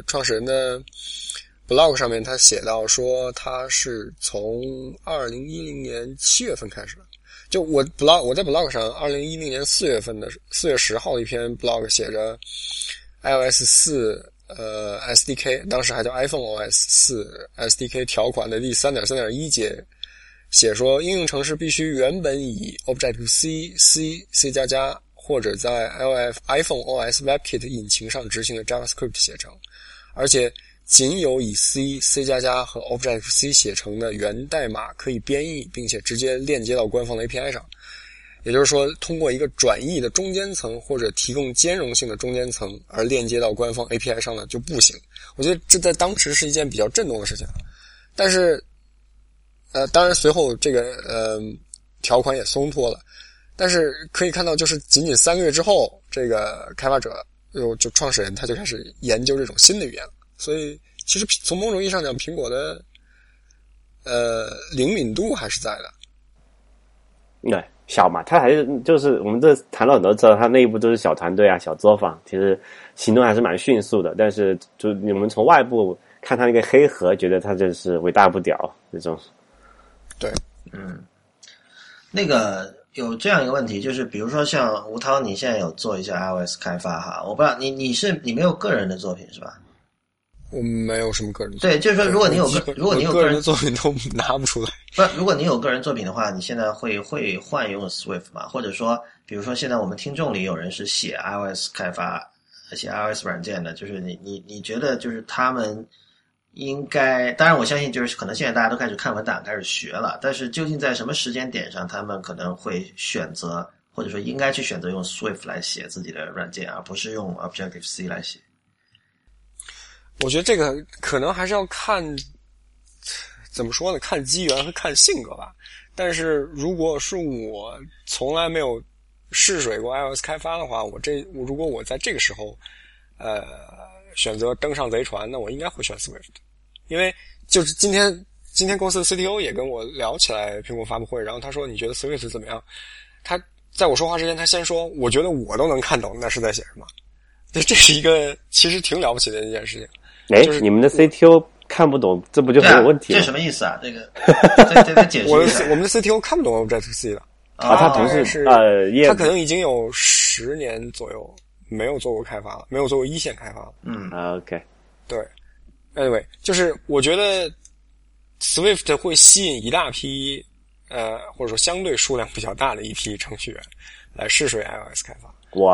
创始人的 blog 上面，他写到说他是从二零一零年七月份开始的。就我 blog 我在 blog 上，二零一零年四月份的四月十号一篇 blog 写着 iOS 四呃 SDK，当时还叫 iPhone OS 四 SDK 条款的第三点三点一节。写说，应用程式必须原本以 Objective C、C、C 加加或者在 iOS iPhone OS WebKit 引擎上执行的 JavaScript 写成，而且仅有以 C、C 加加和 Objective C 写成的源代码可以编译，并且直接链接到官方的 API 上。也就是说，通过一个转译的中间层或者提供兼容性的中间层而链接到官方 API 上呢就不行。我觉得这在当时是一件比较震动的事情，但是。呃，当然，随后这个呃条款也松脱了，但是可以看到，就是仅仅三个月之后，这个开发者就就创始人他就开始研究这种新的语言了。所以，其实从某种意义上讲，苹果的呃灵敏度还是在的。对，小嘛，他还是就是我们这谈了很多次，他内部都是小团队啊，小作坊，其实行动还是蛮迅速的。但是，就你们从外部看他那个黑盒，觉得他就是伟大不屌那种。对，嗯，那个有这样一个问题，就是比如说像吴涛，你现在有做一些 iOS 开发哈，我不知道你你是你没有个人的作品是吧？我没有什么个人。对，就是说，如果你有个如果你有个人的作品都拿不出来。不，如果你有个人作品的话，你现在会会换用 Swift 吗？或者说，比如说现在我们听众里有人是写 iOS 开发、写 iOS 软件的，就是你你你觉得就是他们。应该，当然我相信，就是可能现在大家都开始看文档，开始学了。但是究竟在什么时间点上，他们可能会选择，或者说应该去选择用 Swift 来写自己的软件，而不是用 Objective C 来写？我觉得这个可能还是要看，怎么说呢？看机缘和看性格吧。但是如果是我从来没有试水过 iOS 开发的话，我这我如果我在这个时候，呃，选择登上贼船，那我应该会选 Swift。因为就是今天，今天公司的 CTO 也跟我聊起来苹果发布会，然后他说：“你觉得 Swift 怎么样？”他在我说话之前，他先说：“我觉得我都能看懂那是在写什么。”这这是一个其实挺了不起的一件事情。哎，你们的 CTO 看不懂，这不就很有问题吗？这什么意思啊？这个 这这解释我我们的 CTO 看不懂 Objective C 了啊，他不是呃，他可能已经有十。年左右没有做过开发了，没有做过一线开发了。嗯啊，OK，对，anyway，就是我觉得 Swift 会吸引一大批呃，或者说相对数量比较大的一批程序员来试水 iOS 开发。我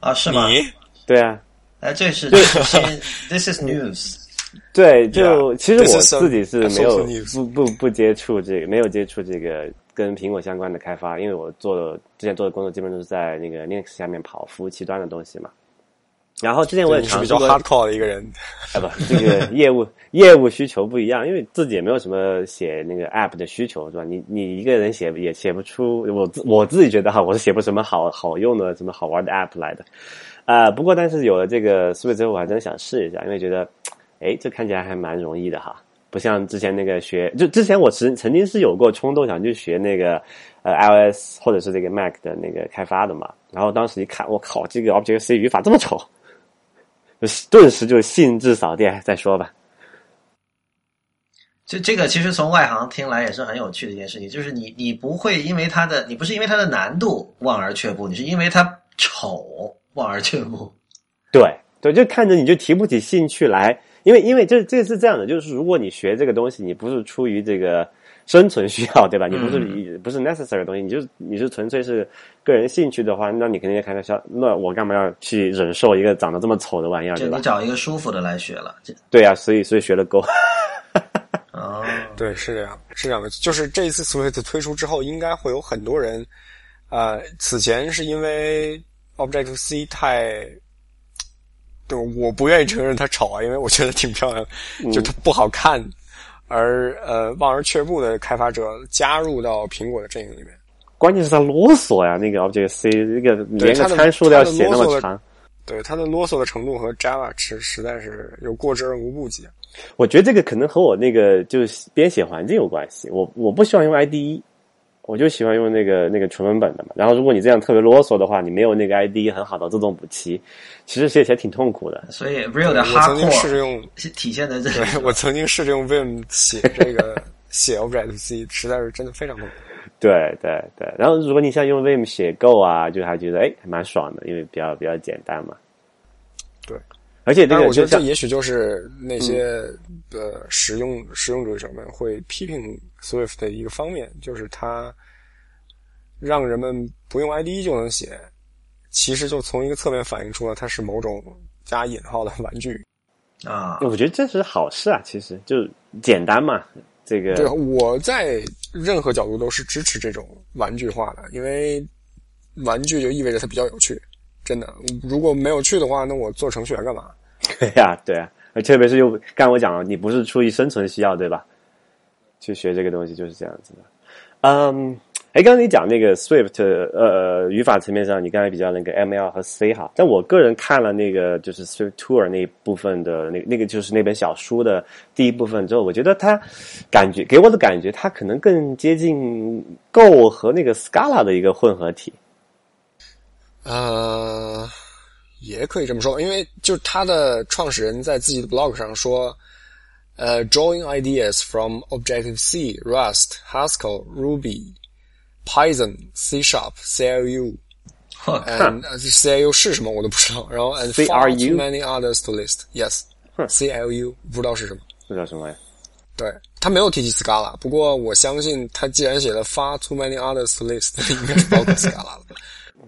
啊，是吗？你对啊，哎，这是这是，This is news。对，就 Yeah, 其实我自己是没有.不不不接触这个，没有接触这个跟苹果相关的开发，因为我做的之前做的工作基本都是在那个 Linux 下面跑服务器端的东西嘛。然后之前我也尝试过比较，hardcore 的一个人，啊不，这个业务业务需求不一样，因为自己也没有什么写那个 app 的需求，是吧？你你一个人写也写不出，我自我自己觉得哈，我是写不出什么好好用的、什么好玩的 app 来的。啊、不过但是有了这个 Swift 之后，我还真想试一下，因为觉得，哎，这看起来还蛮容易的哈，不像之前那个学，就之前我曾曾经是有过冲动想去学那个呃 iOS 或者是这个 Mac 的那个开发的嘛，然后当时一看，我靠，这个 Objective C 语法这么丑。就顿时就兴致扫地，再说吧。就这个其实从外行听来也是很有趣的一件事情，就是你你不会因为它的，你不是因为它的难度望而却步，你是因为它丑望而却步。对对，就看着你就提不起兴趣来，因为因为这这是这样的，就是如果你学这个东西，你不是出于这个生存需要，对吧？你不是你、不是 necessary 的东西，你就你是纯粹是个人兴趣的话，那你肯定要开个小那我干嘛要去忍受一个长得这么丑的玩意儿，对吧就你？找一个舒服的来学了。对呀、所以所以学了 Go。哦，对，是这样，是这样的。就是这一次 Swift 推出之后，应该会有很多人，呃，此前是因为 Objective C 太，对，我不愿意承认它丑啊，因为我觉得挺漂亮，就它不好看，而呃望而却步的开发者加入到苹果的阵营里面。关键是它啰嗦呀，那个 Object C 这个连个参数都要写那么长。对它的啰嗦的程度和 Java 实实在是有过之而无不及。我觉得这个可能和我那个就是编写环境有关系。我我不喜欢用 IDE，我就喜欢用那个那个纯文本的嘛。然后如果你这样特别啰嗦的话，你没有那个 IDE 很好的自动补齐，其实写起来挺痛苦的。所以 real 的我曾经试着用，体现在这里。对我曾经试着用 Vim 写这个写 Objective C，实在是真的非常痛苦。对对对。然后如果你像用 Vim 写 Go 啊，就还觉得哎还蛮爽的，因为比较比较简单嘛。对。而且这但是我觉得这也许就是那些呃使用使用者们会批评 Swift 的一个方面，就是它让人们不用 IDE 就能写，其实就从一个侧面反映出了它是某种加引号的玩具。啊，我觉得这是好事啊，其实就简单嘛。这个对，我在任何角度都是支持这种玩具化的，因为玩具就意味着它比较有趣。真的，如果没有趣的话，那我做程序员干嘛？对呀、对呀、特别是又刚我讲了，你不是出于生存需要，对吧？去学这个东西就是这样子的。嗯，哎，刚才你讲那个 Swift，呃，语法层面上，你刚才比较那个 ML 和 C 哈，但我个人看了那个就是 Swift Tour 那一部分的那那个就是那本小书的第一部分之后，我觉得它感觉给我的感觉，它可能更接近 Go 和那个 Scala 的一个混合体。呃，也可以这么说，因为就是他的创始人在自己的 blog 上说，呃，drawing ideas from Objective C, Rust, Haskell, Ruby, Python, C Sharp, CLU。我靠 and 呃 CLU 是什么我都不知道，然后 and far too many others to list. Yes, CLU 不知道是什么。不知道什么呀？对他没有提及 Scala，不过我相信他既然写了 far too many others to list，应该是包括 Scala 了。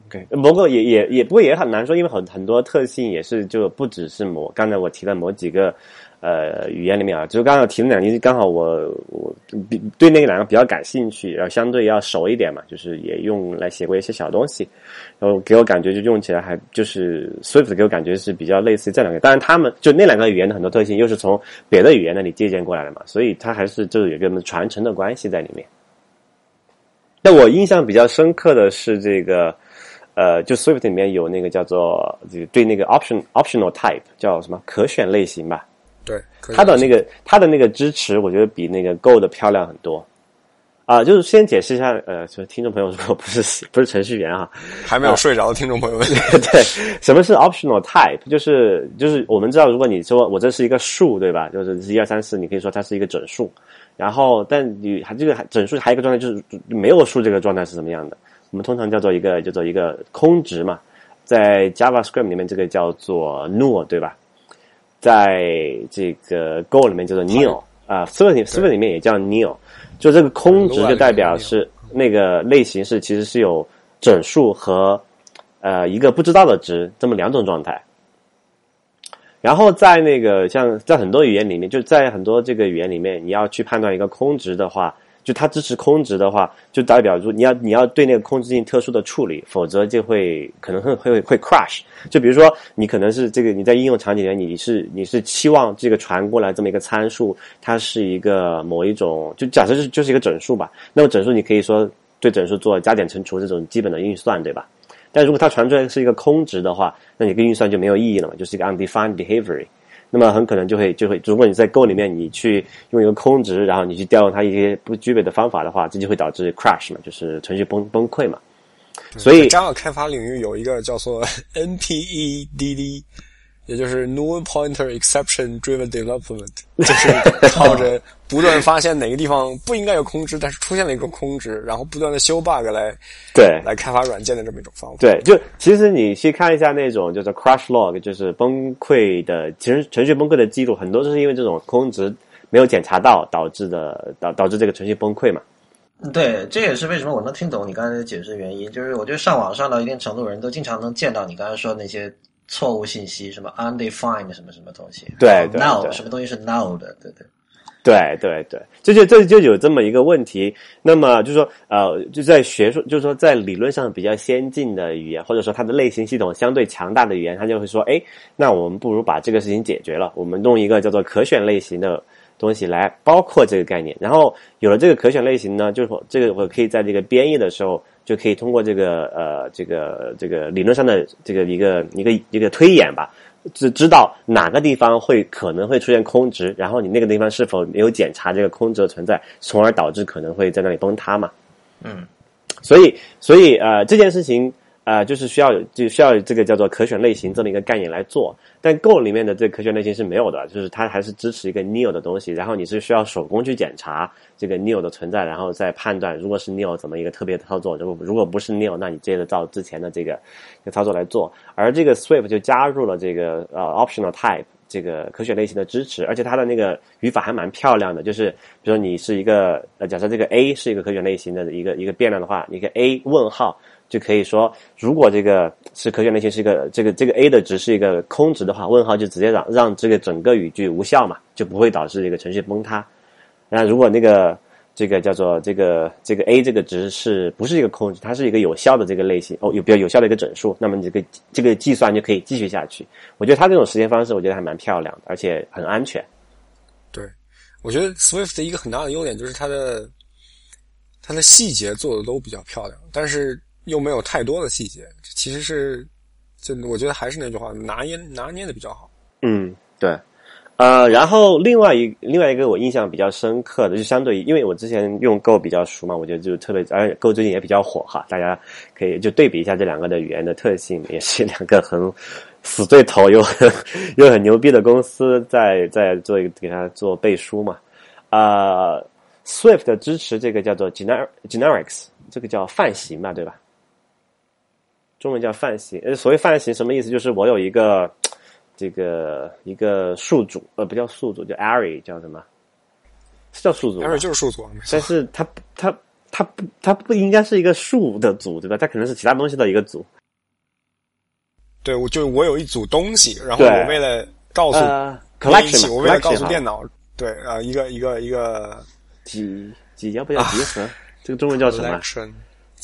OK，不过也也也不过也很难说，因为很很多特性也是就不只是某刚才我提的某几个呃语言里面啊，就是刚刚提的两句，刚好我我对那两个比较感兴趣，然后相对要熟一点嘛，就是也用来写过一些小东西，然后给我感觉就用起来还就是 Swift 给我感觉是比较类似于这两个，当然他们就那两个语言的很多特性又是从别的语言那里借鉴过来的嘛，所以它还是就是有个传承的关系在里面。但我印象比较深刻的是这个。呃，就 Swift 里面有那个叫做对那个 option optional type 叫什么可选类型吧，对，它的那个它的那个支持，我觉得比那个 Go 的漂亮很多。啊，就是先解释一下，呃，就是听众朋友如果不是不是程序员啊，还没有睡着的听众朋友们，对，什么是 optional type？就是就是我们知道，如果你说我这是一个数，对吧？就是一二三四，你可以说它是一个整数。然后，但你还这个整数还有一个状态就是没有数这个状态是什么样的？我们通常叫做一个叫做一个空值嘛，在 JavaScript 里面这个叫做 null 对吧？在这个 Go 里面叫做 nil 啊，Swift 里 Swift 里面也叫 nil，就这个空值就代表是那个类型是其实是有整数和呃一个不知道的值这么两种状态。然后在那个像在很多语言里面，就在很多这个语言里面，你要去判断一个空值的话，就它支持空值的话，就代表住你要你要对那个空值进行特殊的处理，否则就会可能会会会 crash。就比如说你可能是这个你在应用场景里面，你是你是期望这个传过来这么一个参数，它是一个某一种，就假设是就是一个整数吧。那么整数你可以说对整数做加减乘除这种基本的运算，对吧？但如果它传出来是一个空值的话，那你个运算就没有意义了嘛，就是一个 undefined behavior。那么很可能就会就会，如果你在 Go 里面你去用一个空值，然后你去调用它一些不具备的方法的话，这就会导致 crash 嘛，就是程序崩崩溃嘛。所以 Java 开发领域有一个叫做 NPEDD。也就是 Null Pointer Exception Driven Development，就是靠着不断发现哪个地方不应该有空值，但是出现了一个空值，然后不断的修 bug 来对来开发软件的这么一种方法。对，就其实你去看一下那种就是 crash log，就是崩溃的，其实程序崩溃的记录很多都是因为这种空值没有检查到导致的，导导致这个程序崩溃嘛。对，这也是为什么我能听懂你刚才的解释原因，就是我觉得上网上到一定程度，人都经常能见到你刚才说的那些。错误信息，什么 undefined 什么什么东西？对对，null 什么东西是 now 的？对对，对对对，这就这就有这么一个问题。那么就是说，呃，就在学术，就是说在理论上比较先进的语言，或者说它的类型系统相对强大的语言，它就会说，哎，那我们不如把这个事情解决了，我们弄一个叫做可选类型的东西来包括这个概念。然后有了这个可选类型呢，就是这个我可以在这个编译的时候。就可以通过这个呃这个这个理论上的这个一个一个一个推演吧，知知道哪个地方会可能会出现空值，然后你那个地方是否没有检查这个空值的存在，从而导致可能会在那里崩塌嘛？嗯，所以所以呃这件事情。啊，就是需要就需要这个叫做可选类型这么一个概念来做，但 Go 里面的这可选类型是没有的，就是它还是支持一个 nil 的东西，然后你是需要手工去检查这个 nil 的存在，然后再判断如果是 nil 怎么一个特别的操作，如果如果不是 nil，那你接着照之前的这个个操作来做。而这个 Swift 就加入了这个呃 optional type 这个可选类型的支持，而且它的那个语法还蛮漂亮的，就是比如说你是一个呃假设这个 A 是一个可选类型的一个一个变量的话，你个 A 问号。就可以说，如果这个是可选类型是一个这个这个 a 的值是一个空值的话，问号就直接让让这个整个语句无效嘛，就不会导致这个程序崩塌。那如果那个这个叫做这个这个 a 这个值是不是一个空值，它是一个有效的这个类型哦，有比较有效的一个整数，那么你这个这个计算就可以继续下去。我觉得它这种实现方式，我觉得还蛮漂亮的，而且很安全。对，我觉得 Swift 的一个很大的优点就是它的它的细节做的都比较漂亮，但是。又没有太多的细节，其实是，就我觉得还是那句话，拿捏拿捏的比较好。嗯，对，呃，然后另外一另外一个我印象比较深刻的，就相对于，因为我之前用 Go 比较熟嘛，我觉得就特别，而且 Go 最近也比较火哈，大家可以就对比一下这两个的语言的特性，也是两个很死对头又又很牛逼的公司在在做一个给它做背书嘛。啊，Swift 支持这个叫做 gener generics，这个叫泛型嘛，对吧？中文叫泛型，呃，所谓泛型什么意思？就是我有一个 这个一个数组，呃，不叫数组，叫 array，叫什么？是叫数组？array 就是数组，但是它它它不它不应该是一个数的组，对吧？它可能是其他东西的一个组。对，我就我有一组东西，然后我为了告诉 collection，我为了告诉电脑，对啊，一个一个一个集集要不要集合？这个中文叫什么？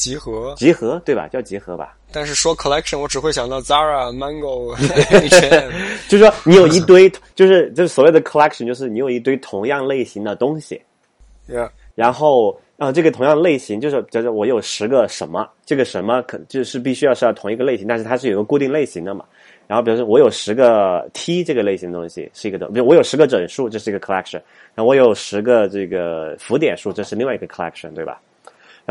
集合，集合对吧？叫集合吧。但是说 collection，我只会想到 Zara、Mango，就是说你有一堆，就是就是所谓的 collection，就是你有一堆同样类型的东西。Yeah，然后啊，这个同样类型就是，就是我有十个什么，这个什么可就是必须要是要同一个类型，但是它是有个固定类型的嘛。然后比如说我有十个 T 这个类型的东西是一个的，比如我有十个整数，这是一个 collection。然后我有十个这个浮点数，这是另外一个 collection，对吧？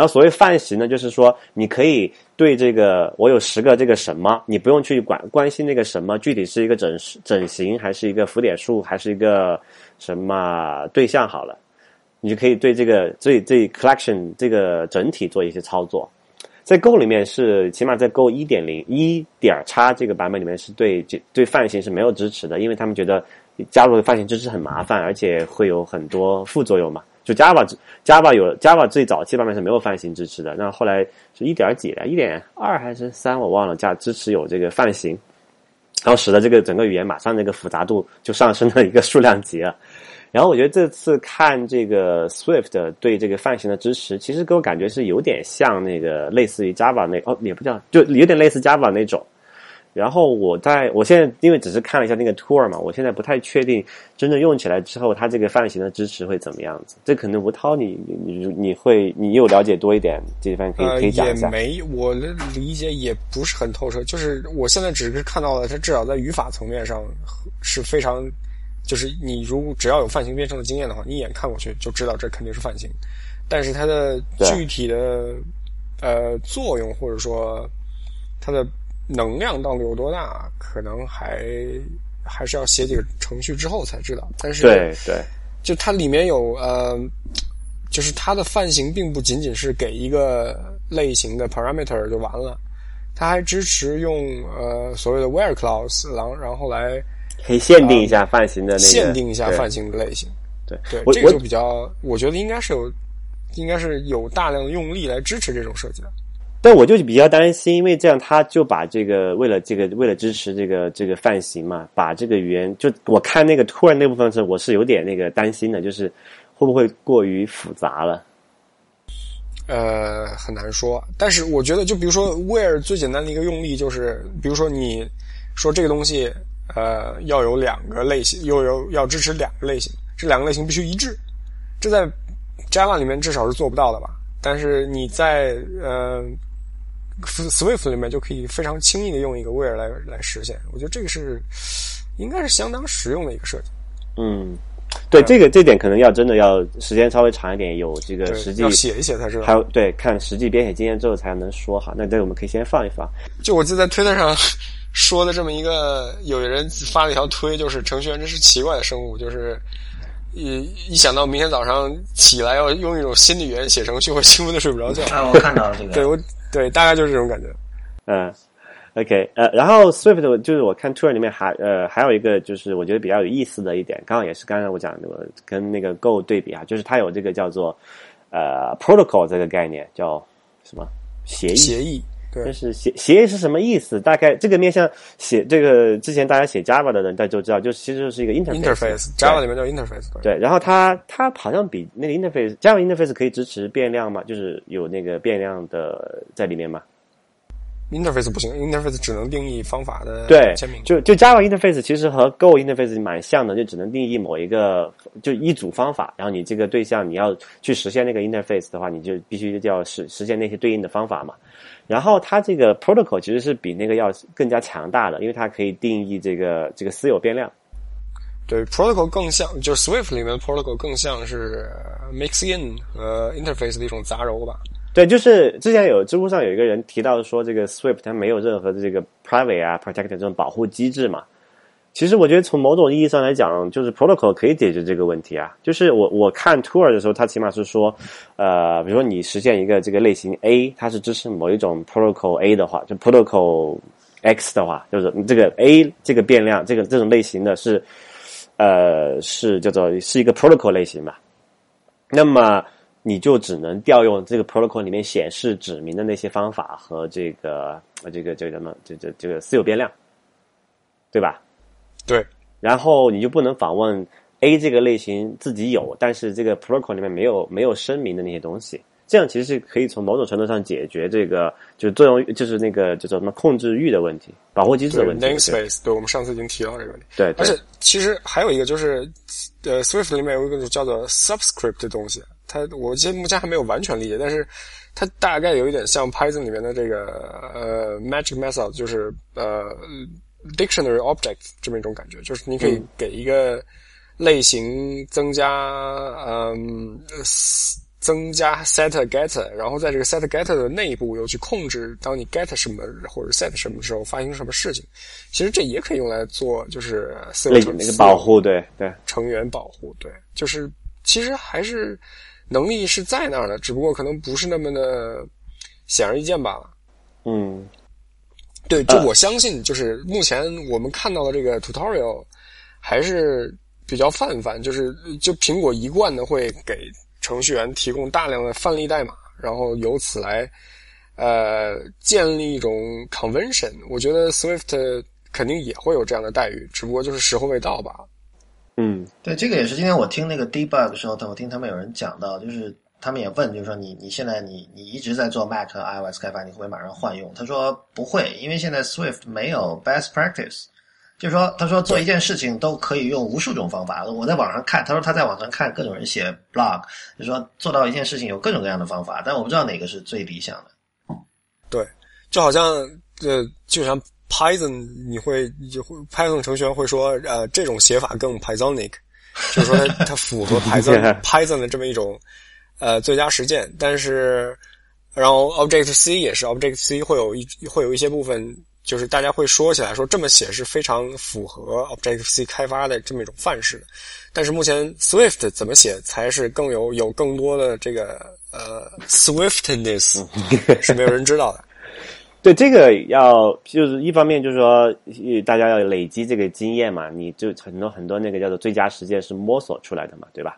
然后所谓泛型呢，就是说你可以对这个我有十个这个什么，你不用去管关心那个什么具体是一个整整形还是一个浮点数还是一个什么对象好了，你就可以对这个这这 collection 这个整体做一些操作。在 Go 里面是起码在 Go 一点零一点叉这个版本里面是对这对泛型是没有支持的，因为他们觉得加入泛型支持很麻烦，而且会有很多副作用嘛。就 Java Java 有 Java 最早期版本是没有泛型支持的，那后来是一点几了，一点二还是三我忘了，加支持有这个泛型，然后使得这个整个语言马上那个复杂度就上升了一个数量级了。然后我觉得这次看这个 Swift 对这个泛型的支持，其实给我感觉是有点像那个类似于 Java 那哦也不叫，就有点类似 Java 那种。然后我在我现在因为只是看了一下那个 tour 嘛，我现在不太确定真正用起来之后，它这个泛型的支持会怎么样子。这可能吴涛你你你会你有了解多一点这方可以可以讲一下。也没我的理解也不是很透彻，就是我现在只是看到了它至少在语法层面上是非常，就是你如果只要有泛型编程的经验的话，你一眼看过去就知道这肯定是泛型，但是它的具体的呃作用或者说它的。能量到底有多大？可能还还是要写几个程序之后才知道。但是对对，就它里面有呃，就是它的泛型并不仅仅是给一个类型的 parameter 就完了，它还支持用呃所谓的 where clause，然后然后来可以限定一下泛型的那个限定一下泛型的类型。对对，这个就比较，我觉得应该是有应该是有大量的用力来支持这种设计的。但我就比较担心，因为这样他就把这个为了这个为了支持这个这个泛型嘛，把这个语言就我看那个突然那部分是我是有点那个担心的，就是会不会过于复杂了？呃，很难说。但是我觉得，就比如说 where 最简单的一个用例就是，比如说你说这个东西呃要有两个类型，又有要支持两个类型，这两个类型必须一致，这在 Java 里面至少是做不到的吧？但是你在呃。Swift 里面就可以非常轻易的用一个 where 来来实现，我觉得这个是应该是相当实用的一个设计。嗯，对，这个这点可能要真的要时间稍微长一点，有这个实际要写一写才知道。还有对，看实际编写经验之后才能说哈。那这个我们可以先放一放。就我记得在推特上说的这么一个，有人发了一条推，就是程序员真是奇怪的生物，就是一一想到明天早上起来要用一种新的语言写程序，会兴奋的睡不着觉。啊，我看到了这个。对我。对，大概就是这种感觉。嗯，OK，呃，然后 Swift 就是我看 Tour 里面还呃还有一个就是我觉得比较有意思的一点，刚好也是刚才我讲的跟那个 Go 对比啊，就是它有这个叫做呃 Protocol 这个概念，叫什么协议？协议。对，是协协议是什么意思？大概这个面向写这个之前大家写 Java 的人大家就知道，就其实就是一个 interface。Java 里面叫 interface。对，然后它它好像比那个 interface Java interface 可以支持变量嘛？就是有那个变量的在里面嘛？interface 不行，interface 只能定义方法的对签名。就就 Java interface 其实和 Go interface 蛮像的，就只能定义某一个就一组方法，然后你这个对象你要去实现那个 interface 的话，你就必须就要实实现那些对应的方法嘛。然后它这个 protocol 其实是比那个要更加强大的，因为它可以定义这个这个私有变量。对，protocol 更像，就是 Swift 里面 protocol 更像是 mixin 和 interface 的一种杂糅吧。对，就是之前有知乎上有一个人提到说，这个 Swift 它没有任何的这个 private 啊 protect 这种保护机制嘛。其实我觉得从某种意义上来讲，就是 protocol 可以解决这个问题啊。就是我我看 tour 的时候，它起码是说，呃，比如说你实现一个这个类型 A，它是支持某一种 protocol A 的话，就 protocol X 的话，就是这个 A 这个变量，这个这种类型的是，呃，是叫做是一个 protocol 类型吧。那么你就只能调用这个 protocol 里面显示指明的那些方法和这个这个这个什么这这这个私有变量，对吧？对，然后你就不能访问 A 这个类型自己有，但是这个 protocol 里面没有没有声明的那些东西。这样其实是可以从某种程度上解决这个就是作用就是那个叫做什么控制域的问题、保护机制的问题。Namespace，对我们上次已经提到这个问题。对，而且其实还有一个就是，呃，Swift 里面有一个叫做 subscript 的东西，它我记得目前还没有完全理解，但是它大概有一点像 Python 里面的这个呃 magic method，就是呃。Dictionary object 这么一种感觉，就是你可以给一个类型增加，嗯，增加 set get，然后在这个 set get 的内部又去控制，当你 get 什么或者 set 什么时候发生什么事情。其实这也可以用来做，就是类型那个保护，对对，成员保护，对，就是其实还是能力是在那儿的，只不过可能不是那么的。显而易见罢了。嗯，对，就我相信，就是目前我们看到的这个 tutorial 还是比较泛泛，就是就苹果一贯的会给程序员提供大量的范例代码，然后由此来呃建立一种 convention。我觉得 Swift 肯定也会有这样的待遇，只不过就是时候未到吧。嗯，对，这个也是今天我听那个 debug 的时候，我听他们有人讲到，就是他们也问，就是说你你现在你你一直在做 Mac 和 iOS 开发，你会不会马上换用？他说不会，因为现在 Swift 没有 best practice，就是说他说做一件事情都可以用无数种方法。我在网上看，他说他在网上看各种人写 blog，就是说做到一件事情有各种各样的方法，但我不知道哪个是最理想的。对，就好像呃，就像。Python 你会就会 Python 程序员会说，呃，这种写法更 Pythonic，就是说它它符合 Python Python 的这么一种呃最佳实践。但是，然后 Object C 也是 Object C 会有一会有一些部分，就是大家会说起来说这么写是非常符合 Object C 开发的这么一种范式的。但是目前 Swift 怎么写才是更有有更多的这个呃 Swiftness 是没有人知道的。对这个要就是一方面就是说，大家要累积这个经验嘛，你就很多很多那个叫做最佳实践是摸索出来的嘛，对吧？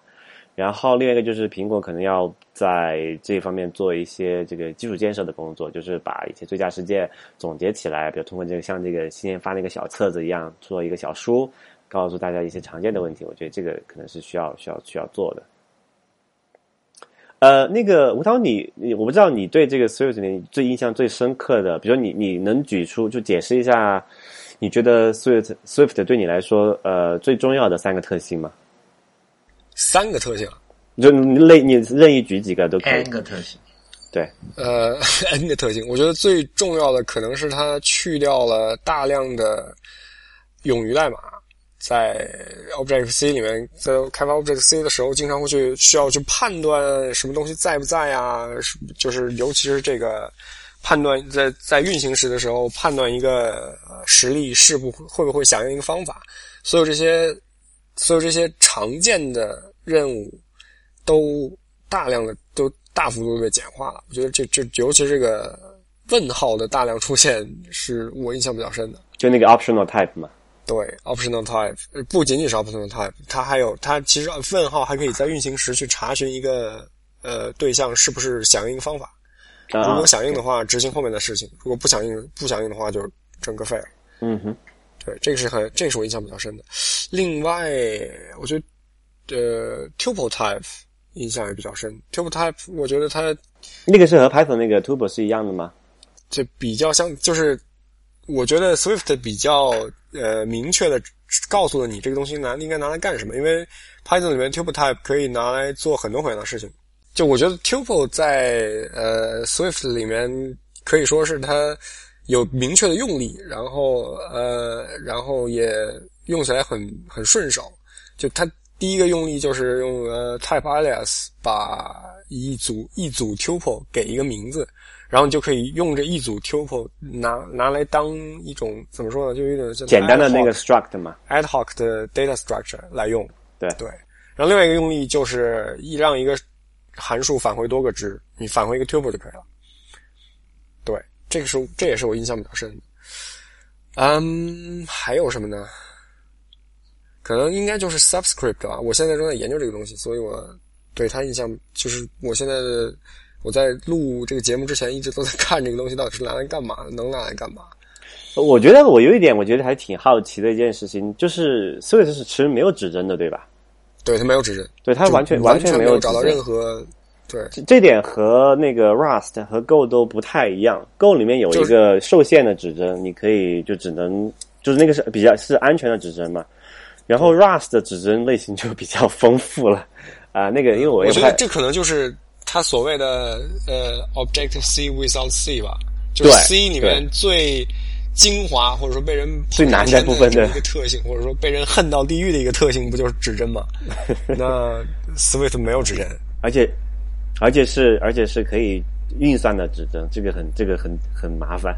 然后另外一个就是苹果可能要在这方面做一些这个基础建设的工作，就是把一些最佳实践总结起来，比如通过这个像这个新年发那个小册子一样，做一个小书，告诉大家一些常见的问题。我觉得这个可能是需要需要需要做的。呃，那个吴涛，你你我不知道你对这个 Swift 最印象最深刻的，比如你你能举出就解释一下，你觉得 Swift Swift 对你来说呃最重要的三个特性吗？三个特性，就你类你任意举几个都可以。N 个特性，对，呃，N 个特性，我觉得最重要的可能是它去掉了大量的冗余代码。在 Object C 里面，在开发 Object C 的时候，经常会去需要去判断什么东西在不在啊，就是尤其是这个判断在在运行时的时候，判断一个实例是不会不会响应一个方法，所有这些所有这些常见的任务都大量的都大幅度被简化了。我觉得这这尤其这个问号的大量出现，是我印象比较深的。就那个 optional type 嘛。对，optional type 不仅仅是 optional type，它还有它其实问号还可以在运行时去查询一个呃对象是不是响应方法。如果响应的话，执行后面的事情；如果不响应，不响应的话，就整个废了。嗯哼，对，这个是很，这个是我印象比较深的。另外，我觉得呃 tuple type 印象也比较深。tuple type 我觉得它那个是和 Python 那个 tuple 是一样的吗？就比较像，就是我觉得 Swift 比较。呃，明确的告诉了你这个东西拿应该拿来干什么，因为 Python 里面 tuple type 可以拿来做很多很多的事情。就我觉得 tuple 在呃 Swift 里面可以说是它有明确的用力，然后呃，然后也用起来很很顺手。就它第一个用力就是用呃 type alias 把一组一组 tuple 给一个名字。然后你就可以用这一组 tuple 拿拿来当一种怎么说呢？就有点简单的那个 struct 嘛，ad hoc 的 data structure 来用。对对。然后另外一个用力就是一让一个函数返回多个值，你返回一个 tuple 就可以了。对，这个是这也是我印象比较深的。嗯，还有什么呢？可能应该就是 subscript 吧。我现在正在研究这个东西，所以我对它印象就是我现在的。我在录这个节目之前，一直都在看这个东西到底是拿来干嘛，能拿来干嘛？我觉得我有一点，我觉得还挺好奇的一件事情，就是 Swift 是其实没有指针的，对吧？对，它没有指针，对它完全完全没有找到任何对这点和那个 Rust 和 Go 都不太一样。Go 里面有一个受限的指针，你可以就只能就是那个是比较是安全的指针嘛。然后 Rust 的指针类型就比较丰富了啊。那个因为我我觉得这可能就是。它所谓的呃，Objective C without C 吧，就是 C 里面最精华或者说被人最难的部分的一个特性，或者说被人恨到地狱的一个特性，不就是指针吗？那 Swift 没有指针，而且而且是而且是可以运算的指针，这个很这个很很麻烦。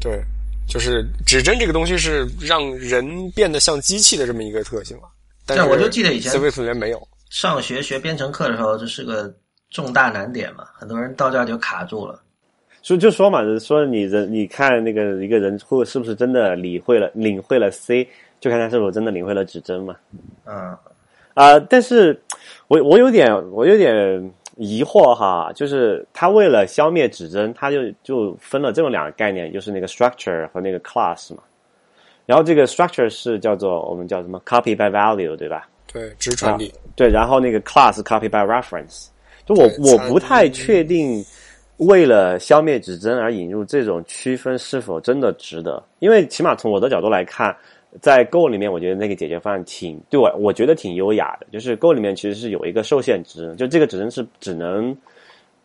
对，就是指针这个东西是让人变得像机器的这么一个特性嘛。但是我就记得以前 Swift 里面没有。上学学编程课的时候，这是个。重大难点嘛，很多人到这儿就卡住了。就就说嘛，说你人你看那个一个人会是不是真的理会了领会了 C，就看他是否真的领会了指针嘛。嗯啊、但是我我有点我有点疑惑哈，就是他为了消灭指针，他就就分了这么两个概念，就是那个 structure 和那个 class 嘛。然后这个 structure 是叫做我们叫什么 copy by value 对吧？对，只传递。对，然后那个 class copy by reference，就我我不太确定，为了消灭指针而引入这种区分是否真的值得？因为起码从我的角度来看，在 Go 里面，我觉得那个解决方案挺对我我觉得挺优雅的，就是 Go 里面其实是有一个受限值，就这个只能是只能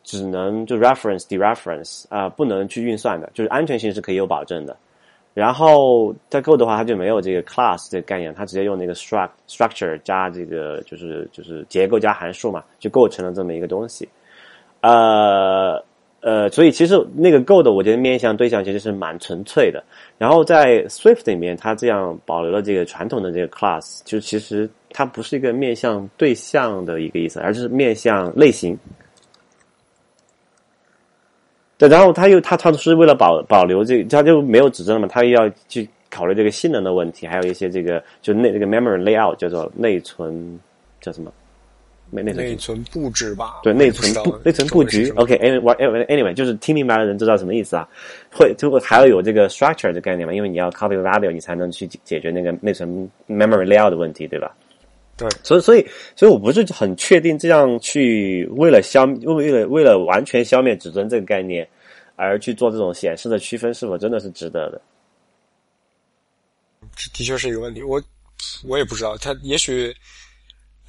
只能就 reference dereference 啊、不能去运算的，就是安全性是可以有保证的。然后在 Go 的话，它就没有这个 class 这个概念，它直接用那个 struct structure 加这个就是就是结构加函数嘛，就构成了这么一个东西。呃呃，所以其实那个 Go 的，我觉得面向对象其实是蛮纯粹的。然后在 Swift 里面，它这样保留了这个传统的这个 class，就其实它不是一个面向对象的一个意思，而是面向类型。对，然后他又他他是为了保保留这个，他就没有指针了嘛，他又要去考虑这个性能的问题，还有一些这个就内这个 memory layout 叫做内存叫什么？内内存内存布置吧，对内存布内存布局中文是什么，OK，anyway anyway 就是听明白的人知道什么意思啊？会就会还要有这个 structure 的概念嘛，因为你要 copy value，你才能去解解决那个内存 memory layout 的问题，对吧？对，所以所以所以我不是很确定这样去为了消为了为了完全消灭指针这个概念而去做这种显示的区分是否真的是值得的？这的确是一个问题。我我也不知道，它也许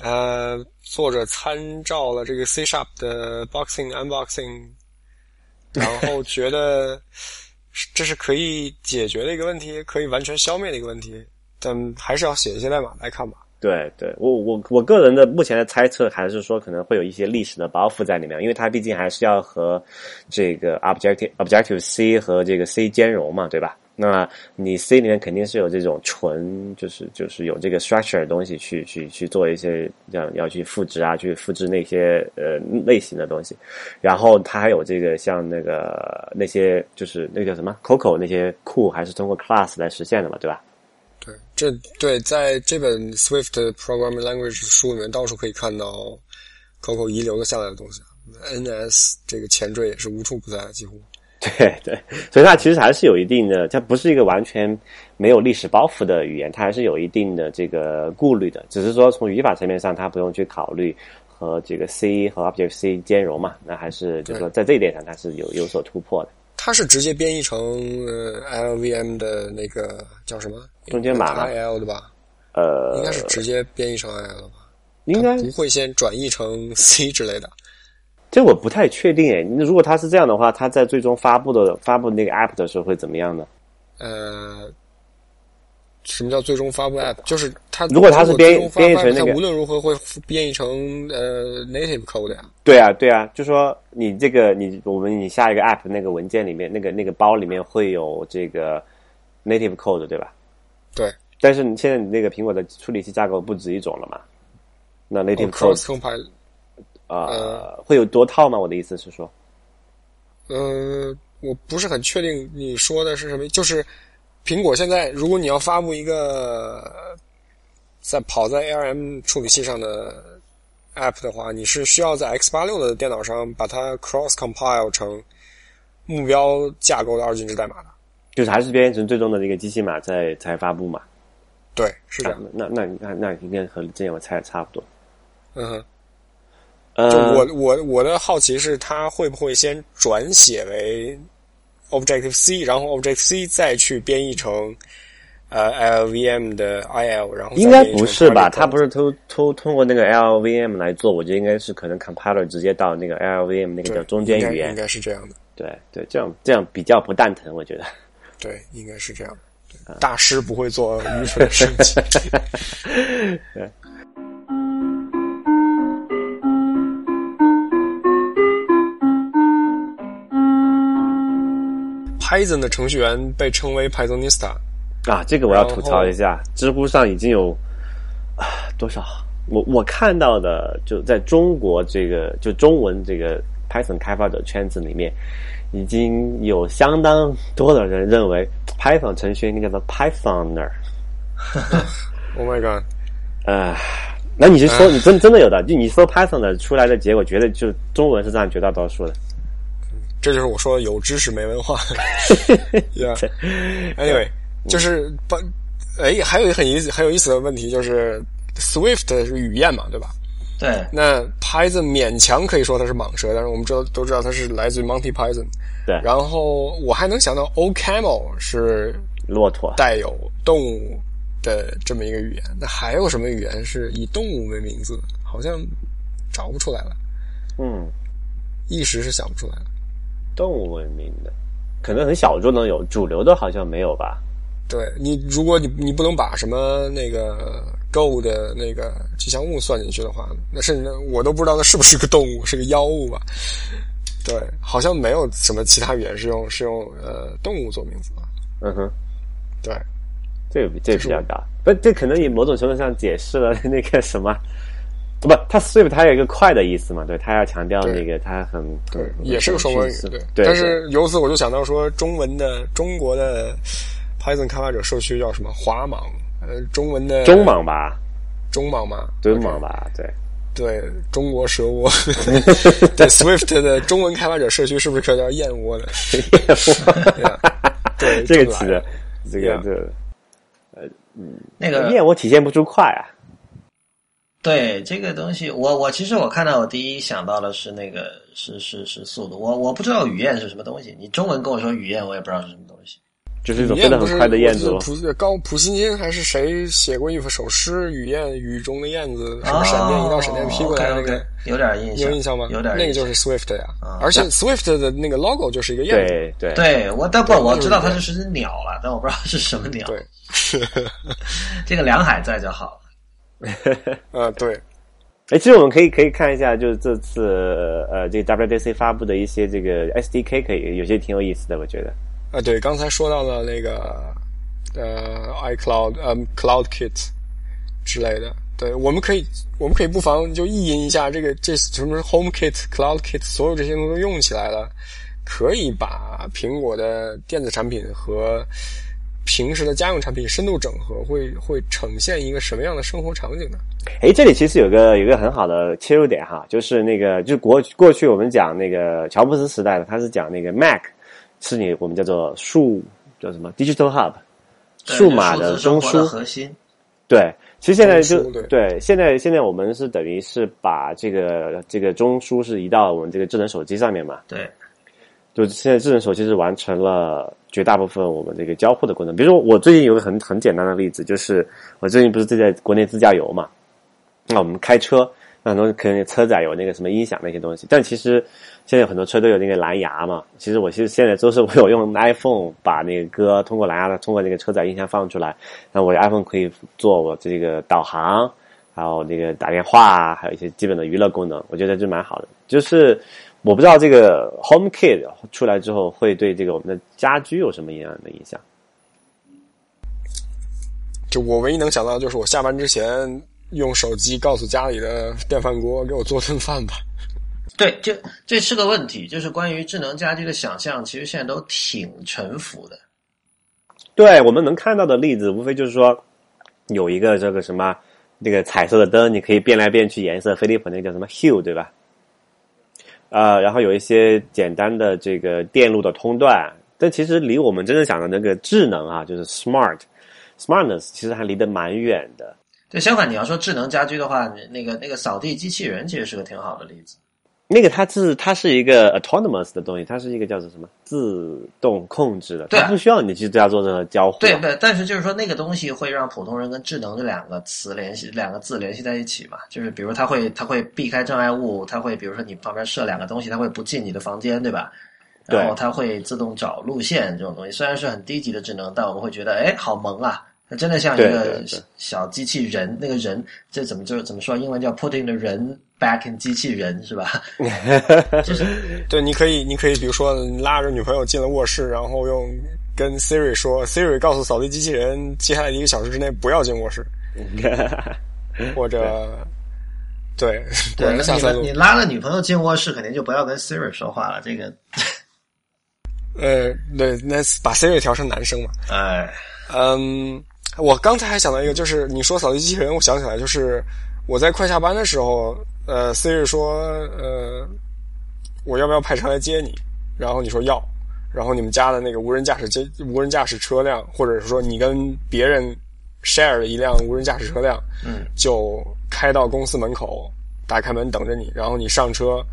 呃，作者参照了这个 C Sharp 的 boxing unboxing，然后觉得这是可以解决的一个问题，可以完全消灭的一个问题，但还是要写一些代码来看吧。对对，我我我个人的目前的猜测还是说可能会有一些历史的包袱在里面，因为它毕竟还是要和这个 Objective Objective C 和这个 C 兼容嘛，对吧？那你 C 里面肯定是有这种纯，就是就是有这个 structure 的东西去去去做一些要要去复制啊，去复制那些呃类型的东西，然后它还有这个像那个那些就是那个叫什么 Coco 那些库还是通过 class 来实现的嘛，对吧？对，这对在这本 Swift Programming Language 书里面，到处可以看到 Coco 遗留了下来的东西。NS 这个前缀也是无处不在的，几乎。对对，所以它其实还是有一定的，它不是一个完全没有历史包袱的语言，它还是有一定的这个顾虑的。只是说从语法层面上，它不用去考虑和这个 C 和 Objective C 兼容嘛，那还是就是说在这一点上它是有有所突破的。它是直接编译成呃 LVM 的那个叫什么中间码 IL 的吧？呃，应该是直接编译成 IL 吧？应该不会先转译成 C 之类的。这我不太确定诶。如果它是这样的话，它在最终发布的发布那个 App 的时候会怎么样呢？呃，什么叫最终发布 App？就是它如果它是编编译成那个无论如何会编译成呃 native code 呀。对啊，对啊，就说你这个你我们你下一个 App 那个文件里面那个那个包里面会有这个 native code 对吧？对但是你现在你那个苹果的处理器架构不止一种了嘛？那 native 哦 cross code compile 呃会有多套吗？我的意思是说，呃，我不是很确定你说的是什么，就是苹果现在，如果你要发布一个呃在跑在 ARM 处理器上的 App 的话，你是需要在 x 八六的电脑上把它 cross compile 成目标架构的二进制代码的。就是还是编译成最终的那个机器码再才发布嘛？对，是这啊样。那那那那应该和之前我猜的差不多。嗯哼，呃，就我我我的好奇是，它会不会先转写为 Objective C，然后 Objective C 再去编译成呃 LVM 的 IL，然后应该不是吧它不是通通通过那个 LVM 来做，我觉得应该是可能 compiler 直接到那个 LVM 那个叫中间语言应。该是这样的。对对，这样这样比较不蛋疼，我觉得。对，应该是这样大师不会做愚蠢的事情。Python 的程序员被称为 Pythonista，啊，这个我要吐槽一下，知乎上已经有啊多少？我我看到的就在中国这个就中文这个 Python 开发者圈子里面，已经有相当多的人认为 Python 程序员应该叫做 Pythoner。Oh my god！呃，那你是说你真真的有的？就你说 Python 的出来的结果，绝对就中文是占绝大多数的。这就是我说的有知识没文化。yeah. Anyway，就是把哎，还有一个很意思、很有意思的问题，就是 Swift 是语言嘛，对吧？对，那 Python 勉强可以说它是蟒蛇，但是我们知道都知道它是来自于 Monty Python。对然后我还能想到 O Camel 是骆驼，带有动物的这么一个语言。那还有什么语言是以动物为名字？好像找不出来了，嗯，一时是想不出来了。动物文明的，可能很小众的有，主流的好像没有吧？对你，如果你你不能把什么那个 Go 的那个吉祥物算进去的话，那甚至我都不知道那是不是个动物，是个妖物吧？对，好像没有什么其他语言是用是用呃动物做名字的。嗯哼，对，这个比这个比较大，不，这可能也某种程度上解释了那个什么，不，它 Swift 它有一个快的意思嘛，对，它要强调那个它很对，很也是个双关语，对。对，但是由此我就想到说，中文的中国的 Python 开发者社区叫什么？华莽？呃，中文的中莽吧，中莽吧，中莽吧，对，对，中国蛇窝，对 Swift 的中文开发者社区是不是可以叫燕窝的？对，这个词的。这个这个那个燕窝体现不出快啊，对这个东西，我我其实我看到我第一想到的是那个是是是速度，我我不知道雨燕是什么东西，你中文跟我说雨燕，我也不知道是什么东西。就是一种飞得很快的燕子咯。普高普希金还是谁写过一首诗？雨燕雨中的燕子，什么闪电一道闪电劈过来那个有点印象，有印象吗？有点那个就是 Swift 呀，而且 Swift 的那个 logo 就是一个燕子。对对对我，但不我知道它就是是只鸟了，但我不知道是什么鸟。对，这个梁海在就好了。呃，对，哎，其实我们可以可以看一下，就是这次呃这个 WDC 发布的一些这个 SDK，可以有些挺有意思的，我觉得。啊，对，刚才说到了那个呃 iCloud 呃 CloudKit 之类的，对，我们可以我们可以不妨就意淫一下这个这什么 HomeKit、CloudKit，所有这些东西都用起来了，可以把苹果的电子产品和平时的家用产品深度整合，会会呈现一个什么样的生活场景呢？哎，这里其实有个有个很好的切入点哈，就是那个就国过去我们讲那个乔布斯时代的，他是讲那个 Mac 是你我们叫做数叫什么？Digital Hub 数码的中枢。的核心。对，其实现在就对现在现在我们是等于是把这个这个中枢是移到我们这个智能手机上面嘛，对，就现在智能手机是完成了绝大部分我们这个交互的功能。比如说，我最近有个很很简单的例子，就是我最近不是在国内自驾游嘛，那我们开车，那很多可能车载有那个什么音响那些东西，但其实现在很多车都有那个蓝牙嘛。其实我其实现在都是我有用 iPhone 把那个歌通过蓝牙的通过那个车载音箱放出来，那我 iPhone 可以做我这个导航。还有那个打电话，还有一些基本的娱乐功能，我觉得这蛮好的。就是我不知道这个 HomeKit 出来之后会对这个我们的家居有什么样的影响。就我唯一能想到的就是我下班之前用手机告诉家里的电饭锅给我做顿饭吧。对，这这是个问题，就是关于智能家居的想象，其实现在都挺沉浮的。对我们能看到的例子，无非就是说有一个这个什么那个彩色的灯，你可以变来变去颜色，飞利浦那个叫什么 Hue 对吧？呃，然后有一些简单的这个电路的通断，但其实离我们真正想的那个智能啊，就是 smart smartness，其实还离得蛮远的。对，相反，你要说智能家居的话，那个那个扫地机器人其实是个挺好的例子。那个它是它是一个 autonomous 的东西，它是一个叫做什么自动控制的，它不需要你去对它做任何交互啊。对对，但是就是说那个东西会让普通人跟智能这两个词联系，两个字联系在一起嘛。就是比如它会它会避开障碍物，它会比如说你旁边设两个东西，它会不进你的房间，对吧？对然后它会自动找路线这种东西，虽然是很低级的智能，但我们会觉得哎，好萌啊！它真的像一个小机器人，那个人这怎么就是怎么说？英文叫 putting the 人 back in 机器人是吧？就是对，你可以，你可以，比如说，你拉着女朋友进了卧室，然后用跟 Siri 说，Siri 告诉扫地机器人，接下来一个小时之内不要进卧室，或者，对，对，你你，拉了女朋友进卧室，肯定就不要跟 Siri 说话了。这个 呃，对，那把 Siri 调成男生嘛。哎，嗯，我刚才还想到一个，就是你说扫地机器人，我想起来，就是我在快下班的时候，呃，Siri 说，呃，我要不要派车来接你？然后你说要，然后你们家的那个无人驾驶接、无人驾驶车辆，或者是说你跟别人 share 了一辆无人驾驶车辆，嗯，就开到公司门口，打开门等着你，然后你上车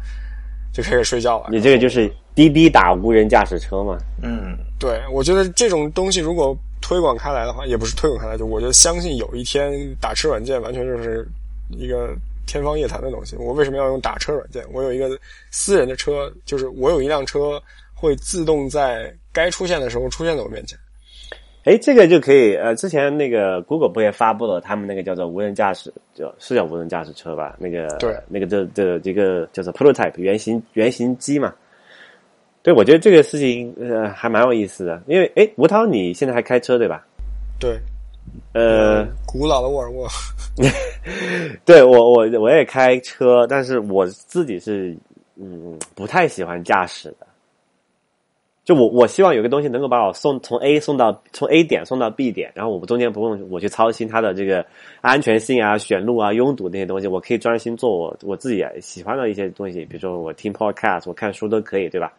就开始睡觉了。你这个就是滴滴打无人驾驶车嘛？嗯，对，我觉得这种东西如果推广开来的话，也不是推广开来，就我觉得相信有一天打车软件完全就是一个天方夜谭的东西。我为什么要用打车软件？我有一个私人的车，就是我有一辆车会自动在该出现的时候出现在我面前。哎，这个就可以。呃，之前那个 Google 不也发布了他们那个叫做无人驾驶，叫是叫无人驾驶车吧？那个对，那个这这这个叫做 prototype 原型原型机嘛。对，我觉得这个事情呃还蛮有意思的，因为哎，吴涛你现在还开车对吧？对，呃，古老的沃尔沃。对我我我也开车，但是我自己是嗯不太喜欢驾驶的。就我我希望有个东西能够把我送从 A 送到从 A 点送到 B 点，然后我中间不用我去操心它的这个安全性啊、选路啊、拥堵那些东西，我可以专心做我我自己喜欢的一些东西，比如说我听 podcast、我看书都可以，对吧？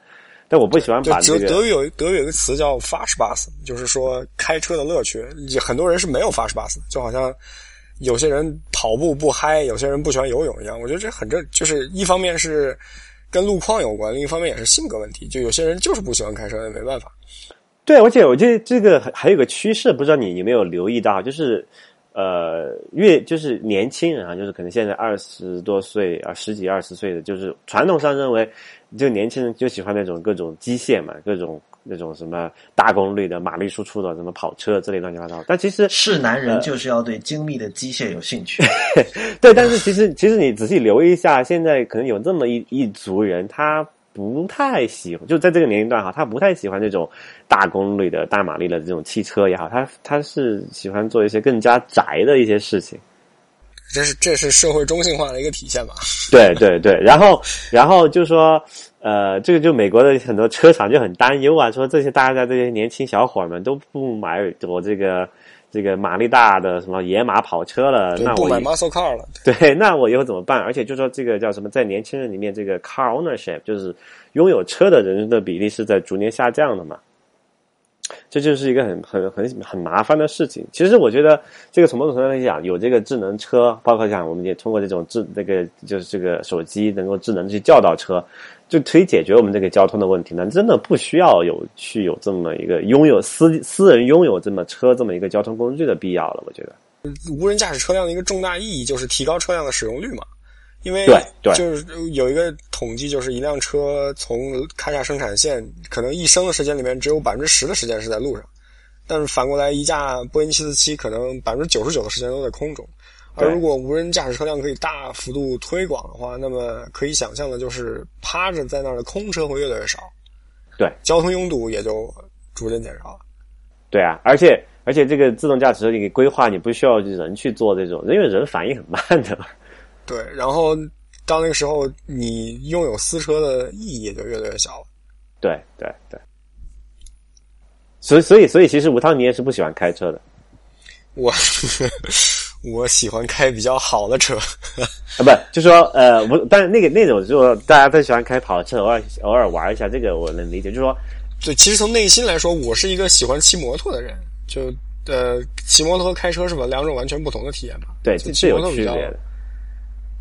但我不喜欢把这个德语有德语有一个词叫 “Fastbus”，就是说开车的乐趣。很多人是没有 Fastbus，就好像有些人跑步不嗨，有些人不喜欢游泳一样。我觉得这很正，就是一方面是。跟路况有关，另一方面也是性格问题。就有些人就是不喜欢开车，也没办法。对，而且我觉得这个还有个趋势，不知道你有没有留意到，就是呃，越就是年轻人啊，就是可能现在二十多岁啊，十几二十岁的，就是传统上认为，就年轻人就喜欢那种各种机械嘛，各种。那种什么大功率的、马力输出的、什么跑车之类乱七八糟，但其实是男人就是要对精密的机械有兴趣。对，但是其实其实你仔细留意一下，现在可能有这么一一族人，他不太喜欢，就在这个年龄段哈，他不太喜欢这种大功率的大马力的这种汽车也好，他他是喜欢做一些更加宅的一些事情。这是这是社会中性化的一个体现吧？对对对，然后然后就说。呃，这个就美国的很多车厂就很担忧啊，说这些大家这些年轻小伙们都不买我这个这个马力大的什么野马跑车了，那我不买 muscle car 了。对，那我以后怎么办？而且就说这个叫什么，在年轻人里面，这个 car ownership 就是拥有车的人的比例是在逐年下降的嘛。这就是一个很很很很麻烦的事情。其实我觉得，这个从某种程度来讲，有这个智能车，包括像我们也通过这种智那个就是这个手机能够智能去叫到车，就可以解决我们这个交通的问题呢。真的不需要有去有这么一个拥有私私人拥有这么车这么一个交通工具的必要了。我觉得，无人驾驶车辆的一个重大意义就是提高车辆的使用率嘛。因为对对，就是有一个统计，就是一辆车从开下生产线，可能一生的时间里面只有百分之十的时间是在路上，但是反过来，一架波音七四七可能百分之九十九的时间都在空中。而如果无人驾驶车辆可以大幅度推广的话，那么可以想象的就是趴着在那儿的空车会越来越少，对，交通拥堵也就逐渐减少了。对啊，而且而且这个自动驾驶你规划，你不需要人去做这种，因为人反应很慢的。对，然后到那个时候，你拥有私车的意义也就越来越小了。对对对，所以所以所以，其实吴涛你也是不喜欢开车的。我 我喜欢开比较好的车啊，不就说呃，我但是那个那种就说大家都喜欢开跑车，偶尔偶尔玩一下，这个我能理解。就说对，其实从内心来说，我是一个喜欢骑摩托的人。就呃，骑摩托和开车是吧？两种完全不同的体验吧？对，是有区别的。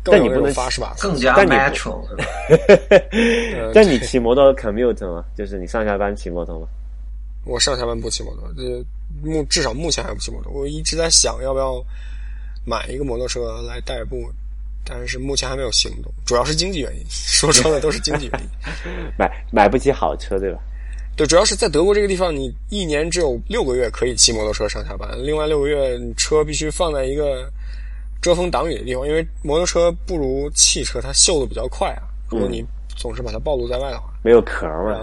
但你不能发是吧？更加 natural。但你骑摩托 commute 吗？就是你上下班骑摩托吗？我上下班不骑摩托，这目至少目前还不骑摩托。我一直在想要不要买一个摩托车来代步，但是目前还没有行动，主要是经济原因。说穿了都是经济原因。买买不起好车，对吧？对，主要是在德国这个地方，你一年只有六个月可以骑摩托车上下班，另外六个月车必须放在一个。遮风挡雨的地方，因为摩托车不如汽车，它锈的比较快啊。如果你总是把它暴露在外的话，没有壳嘛。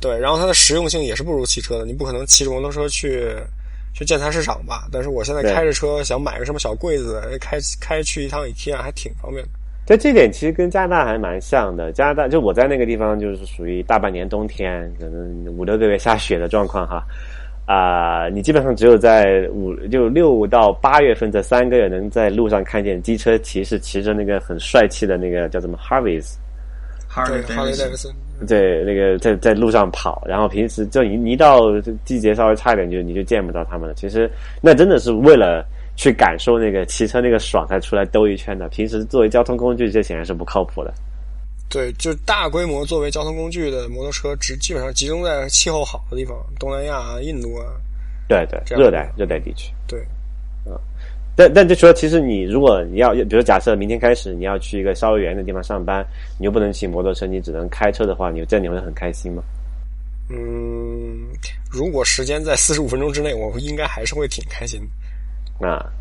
对，然后它的实用性也是不如汽车的。你不可能骑着摩托车去去建材市场吧？但是我现在开着车想买个什么小柜子，开开去一趟 IKEA 还挺方便的。在这点其实跟加拿大还蛮像的。加拿大就我在那个地方就是属于大半年冬天，可能五六个月下雪的状况哈。啊，你基本上只有在五就六到八月份这三个月能在路上看见机车骑士骑着那个很帅气的那个叫什么 Harveys。Harley Davidson，对，那个在在路上跑，然后平时就一一到季节稍微差一点，就你就见不到他们了。其实那真的是为了去感受那个骑车那个爽才出来兜一圈的。平时作为交通工具，这显然是不靠谱的。对，就大规模作为交通工具的摩托车，只基本上集中在气候好的地方，东南亚啊、印度啊。对对，热带热带地区。对。嗯但但就说，其实你如果你要，比如假设明天开始你要去一个稍微远的地方上班，你又不能骑摩托车，你只能开车的话，你这你会很开心吗？嗯，如果时间在四十五分钟之内，我应该还是会挺开心的。啊，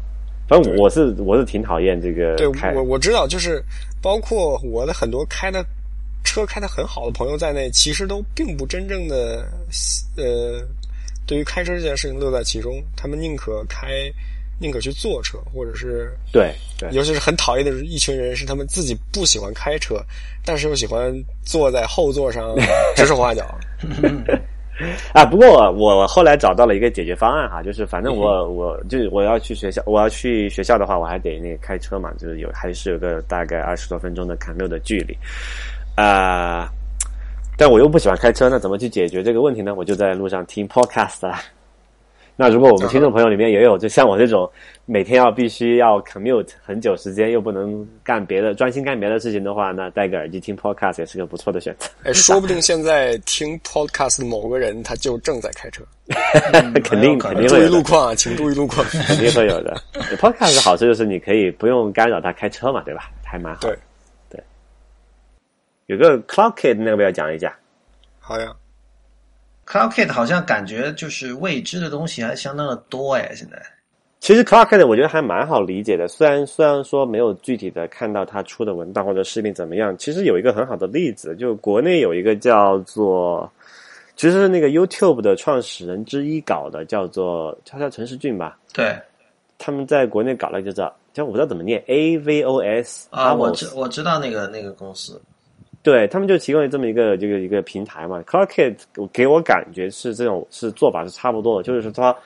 反正我是我是挺讨厌这个。对，我我知道，就是包括我的很多开的车开的很好的朋友在内，其实都并不真正的呃，对于开车这件事情乐在其中，他们宁可开。宁可去坐车，或者是对对，尤其是很讨厌的一群人，是他们自己不喜欢开车，但是又喜欢坐在后座上指手画脚。啊，不过我后来找到了一个解决方案哈，就是反正我我就我要去学校，我要去学校的话，我还得那个开车嘛，就是有还是有个大概二十多分钟的砍六的距离啊，但我又不喜欢开车，那怎么去解决这个问题呢？我就在路上听 podcast 了。那如果我们听众朋友里面也有，就像我这种每天要必须要 commute 很久时间，又不能干别的，专心干别的事情的话，那戴个耳机听 podcast 也是个不错的选择。哎，说不定现在听 podcast 的某个人他就正在开车，肯定肯定注意路况啊，请注意路况，肯定会有的。podcast 的好处就是你可以不用干扰他开车嘛，对吧？还蛮好。对对，有个 clockit 那个要讲一下。好呀。CloudKit 好像感觉就是未知的东西还相当的多哎，现在。其实 CloudKit 我觉得还蛮好理解的，虽然虽然说没有具体的看到它出的文档或者视频怎么样，其实有一个很好的例子，就国内有一个叫做，其实是那个 YouTube 的创始人之一搞的，叫做叫叫陈世俊吧。对。他们在国内搞了一个叫叫我不知道怎么念 AVOS 啊，我知我知道那个那个公司。对他们就提供了这么一个这个一个平台嘛，CloudKit 给我感觉是这种是做法是差不多的，就是说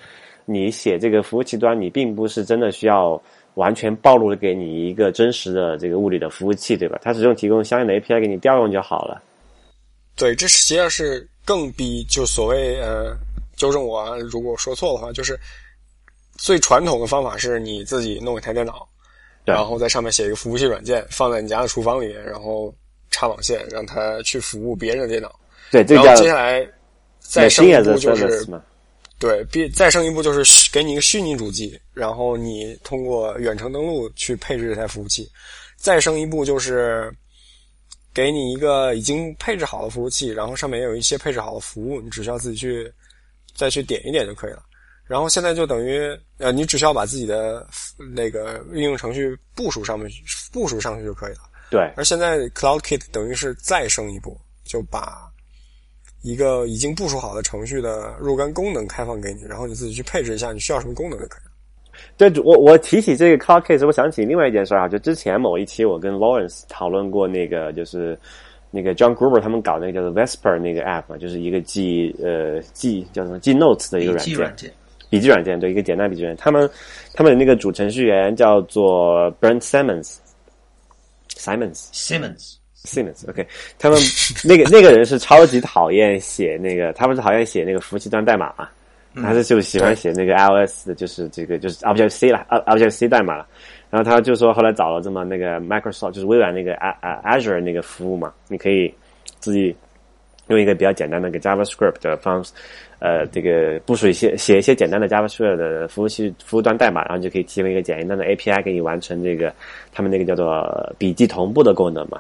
你写这个服务器端，你并不是真的需要完全暴露给你一个真实的这个物理的服务器，对吧？它只用提供相应的 API 给你调用就好了。对，这实际上是更比就所谓呃，纠正我如果说错的话，就是最传统的方法是你自己弄一台电脑，然后在上面写一个服务器软件，放在你家的厨房里，然后。插网线让它去服务别人的电脑，对，然后接下来再升一步就是，对，别再升一步就是给你一个虚拟主机，然后你通过远程登录去配置这台服务器，再升一步就是给你一个已经配置好的服务器，然后上面也有一些配置好的服务，你只需要自己去再去点一点就可以了。然后现在就等于呃，你只需要把自己的那个应用程序部署上面部署上去就可以了。对，而现在 CloudKit 等于是再升一步，就把一个已经部署好的程序的若干功能开放给你，然后你自己去配置一下你需要什么功能就可以了。对，我我提起这个 CloudKit，我想起另外一件事啊，就之前某一期我跟 Lawrence 讨论过那个，就是那个 John Gruber 他们搞那个叫做 Vesper 那个 app 嘛，就是一个记呃记叫什么记 Notes 的一个软件，笔记软件，对，一个简单笔记软件。他们他们的那个主程序员叫做 Brent Simmons。Simmons，Simmons，Simmons，OK，他们 那个那个人是超级讨厌写那个，他不是讨厌写那个服务器端代码嘛？他是就喜欢写那个 iOS 的，就是这个就是 Object C 了，Object C 代码了。然后他就说，后来找了这么那个 Microsoft，就是微软那个 Azure 那个服务嘛，你可以自己用一个比较简单的个 JavaScript 的方式。呃，这个部署一些写一些简单的 JavaScript 的服务器服务端代码，然后就可以提供一个简单的 API 给你完成这个他们那个叫做笔记同步的功能嘛。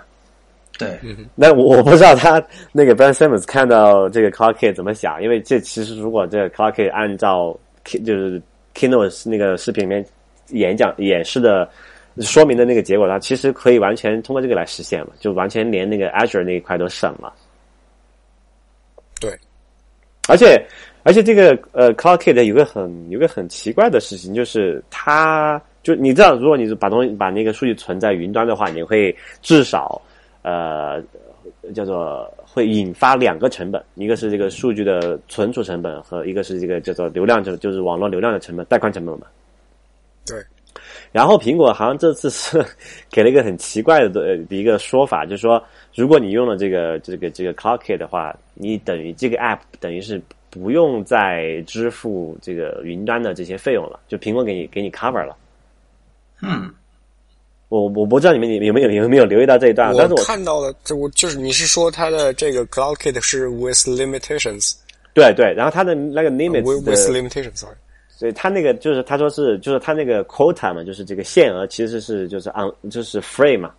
对，那我我不知道他那个 Ben Simmons 看到这个 CloudKit 怎么想，因为这其实如果这个 CloudKit 按照就是 Keynote 那个视频里面演讲演示的说明的那个结果，它其实可以完全通过这个来实现嘛，就完全连那个 Azure 那一块都省了。对。而且，而且这个呃，CloudKit 有个很有个很奇怪的事情，就是它就你知道，如果你把东西把那个数据存在云端的话，你会至少呃叫做会引发两个成本，一个是这个数据的存储成本，和一个是这个叫做流量，就就是网络流量的成本，带宽成本嘛。对。然后苹果好像这次是给了一个很奇怪的的一个说法，就是说，如果你用了这个这个这个 CloudKit 的话，你等于这个 App 等于是不用再支付这个云端的这些费用了，就苹果给你给你 cover 了。嗯，我我不知道你们有有没有有没有留意到这一段，但是我看到了，这我就是你是说它的这个 CloudKit 是 with limitations？对对，然后它的那个 limits with limitations，sorry。所以他那个就是他说是就是他那个 quota 嘛，就是这个限额其实是就是 on 就是 free 嘛，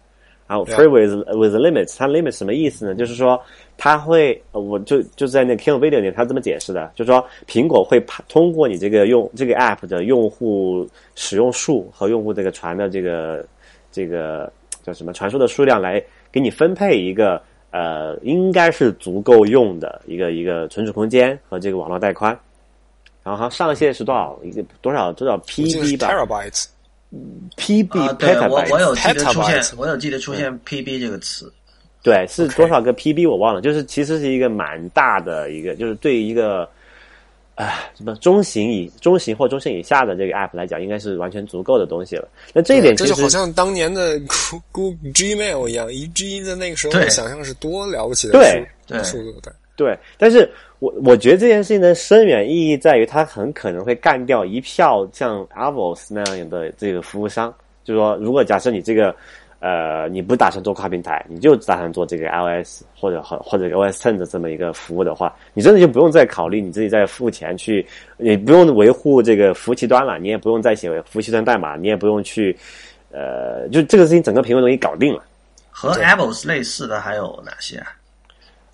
然后 free with with limits，它 limit 什么意思呢？就是说他会我就就在那 King Video 里他这么解释的，就是说苹果会通过你这个用这个 app 的用户使用数和用户这个传的这个这个叫什么传输的数量来给你分配一个呃应该是足够用的一个一个存储空间和这个网络带宽。然后上限是多少？一个多少多少 PB 吧？PB 对我我有记得出现，我有记得出现 PB 这个词。对，是多少个 PB 我忘了。就是其实是一个蛮大的一个，就是对于一个啊什么中型以中型或中型以下的这个 App 来讲，应该是完全足够的东西了。那这一点这就好像当年的 Google Gmail 一样，一 G 的那个时候想象是多了不起的数字对对，但是。我我觉得这件事情的深远意义在于，它很可能会干掉一票像 Avos 那样的这个服务商。就是说，如果假设你这个，呃，你不打算做跨平台，你就打算做这个 iOS 或者或或者 OS Ten 的这么一个服务的话，你真的就不用再考虑你自己再付钱去，你不用维护这个服务器端了，你也不用再写服务器端代码，你也不用去，呃，就这个事情整个平台都给搞定了。和 Avos 类似的还有哪些？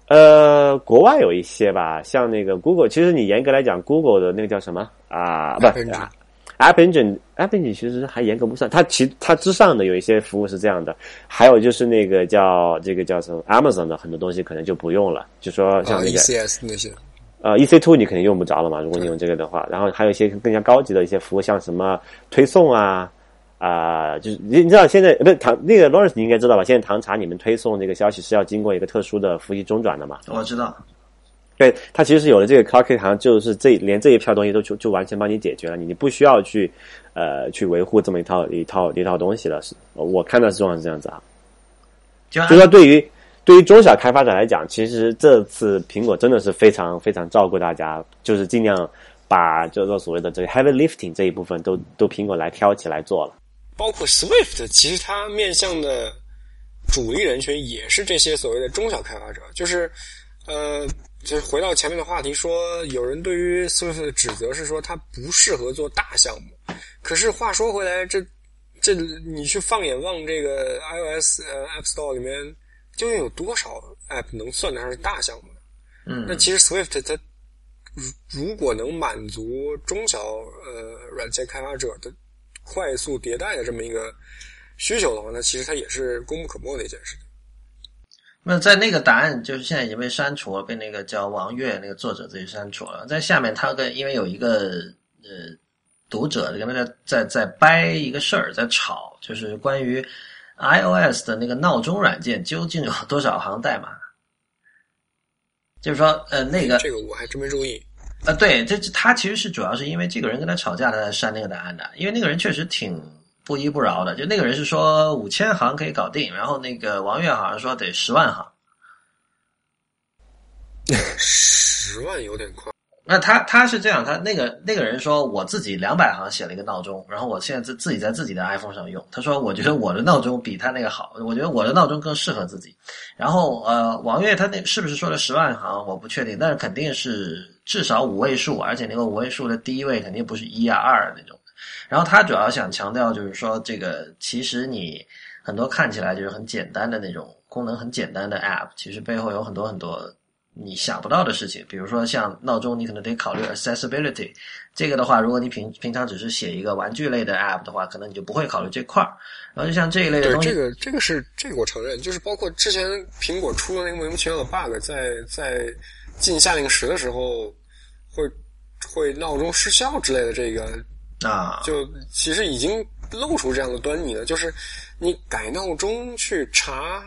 呃，国外有一些吧，像那个 Google，其实你严格来讲，Google 的那个叫什么啊？不，App Engine，App Engine 其实还严格不算，它其它之上的有一些服务是这样的。还有就是那个叫这个叫什么 Amazon 的很多东西可能就不用了，就说像那个 ECS 那些，呃，EC Two 你肯定用不着了嘛，如果你用这个的话。然后还有一些更加高级的一些服务，像什么推送啊。啊，就是你你知道现在不是唐那个 Lawrence 你应该知道吧？现在唐查你们推送这个消息是要经过一个特殊的服务器中转的嘛？我知道。对，它其实有了这个 c o c k 好像就是这连这一票东西都就就完全帮你解决了，你你不需要去呃去维护这么一套一套一套东西了。是我看到状况是这样子啊。就说对于对于中小开发者来讲，其实这次苹果真的是非常非常照顾大家，就是尽量把叫做所谓的这个 heavy lifting 这一部分都都苹果来挑起来做了。包括 Swift，其实它面向的主力人群也是这些所谓的中小开发者。就是，呃，就是回到前面的话题，说有人对于 Swift 的指责是说它不适合做大项目。可是话说回来，这这你去放眼望这个 iOS 呃 App Store 里面，究竟有多少 App 能算得上是大项目呢？嗯，那其实 Swift 它如如果能满足中小呃软件开发者的。快速迭代的这么一个需求的话，那其实它也是功不可没的一件事情。那在那个答案就是现在已经被删除了，被那个叫王悦那个作者自己删除了。在下面，他跟因为有一个呃读者跟他在在在掰一个事儿，在吵，就是关于 iOS 的那个闹钟软件究竟有多少行代码？就是说，呃，那个这个我还真没注意。啊，对，这他其实是主要是因为这个人跟他吵架，他才删那个答案的。因为那个人确实挺不依不饶的，就那个人是说五千行可以搞定，然后那个王悦好像说得十万行，十万有点快。那他他是这样，他那个那个人说我自己两百行写了一个闹钟，然后我现在自自己在自己的 iPhone 上用。他说我觉得我的闹钟比他那个好，我觉得我的闹钟更适合自己。然后呃，王悦他那是不是说了十万行？我不确定，但是肯定是。至少五位数，而且那个五位数的第一位肯定不是一啊二那种。然后他主要想强调就是说，这个其实你很多看起来就是很简单的那种功能很简单的 App，其实背后有很多很多你想不到的事情。比如说像闹钟，你可能得考虑 accessibility。这个的话，如果你平平常只是写一个玩具类的 App 的话，可能你就不会考虑这块儿。然后就像这一类的东西，这个这个是这个我承认，就是包括之前苹果出的那个莫名其妙的 bug，在在。进夏令时的时候，会会闹钟失效之类的，这个啊，就其实已经露出这样的端倪了？就是你改闹钟去查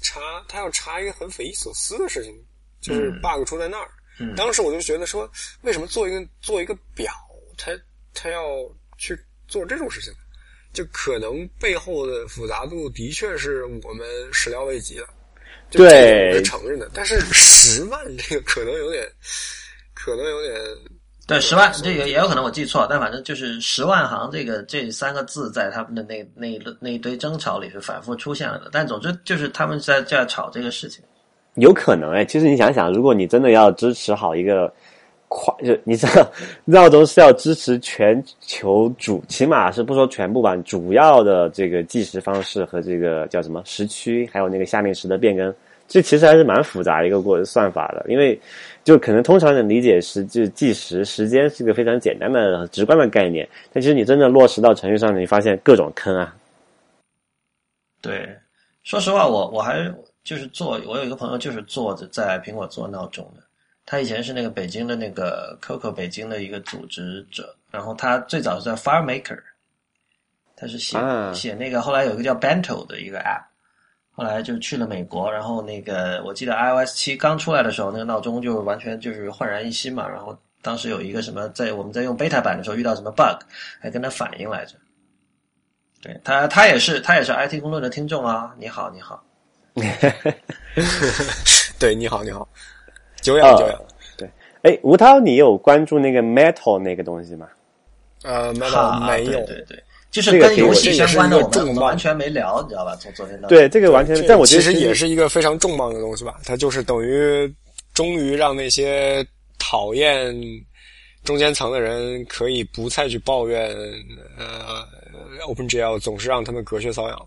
查，他要查一个很匪夷所思的事情，就是 bug 出在那儿。当时我就觉得说，为什么做一个做一个表，他他要去做这种事情？就可能背后的复杂度的确是我们始料未及的。对，是承认的。但是十万这个可能有点，可能有点。对，十万这个也有可能我记错，但反正就是十万行这个这三个字在他们的那那一那一堆争吵里是反复出现了的。但总之就是他们在在吵这个事情。有可能哎，其实你想想，如果你真的要支持好一个跨，就你知道闹钟是要支持全球主，起码是不说全部吧，主要的这个计时方式和这个叫什么时区，还有那个下令时的变更，这其实还是蛮复杂一个过算法的，因为。就可能通常的理解时就计时时间是一个非常简单的直观的概念，但其实你真正落实到程序上，你发现各种坑啊。对，说实话，我我还就是做，我有一个朋友就是做在苹果做闹钟的，他以前是那个北京的那个 COCO 北京的一个组织者，然后他最早是在 FireMaker，他是写写那个，后来有一个叫 Bento 的一个 App。后来就去了美国，然后那个我记得 iOS 七刚出来的时候，那个闹钟就完全就是焕然一新嘛。然后当时有一个什么，在我们在用 beta 版的时候遇到什么 bug，还跟他反映来着。对他，他也是他也是 IT 公论的听众啊。你好，你好。对，你好，你好。久仰久仰。对，哎，吴涛，你有关注那个 Metal 那个东西吗？呃，Metal 没有。对对。就是跟游戏相关的，我们完全没聊，你知道吧？从昨天到对这个完全，但我觉得其实也是一个非常重磅的东西吧。它就是等于终于让那些讨厌中间层的人可以不再去抱怨，呃，OpenGL 总是让他们隔靴搔痒了。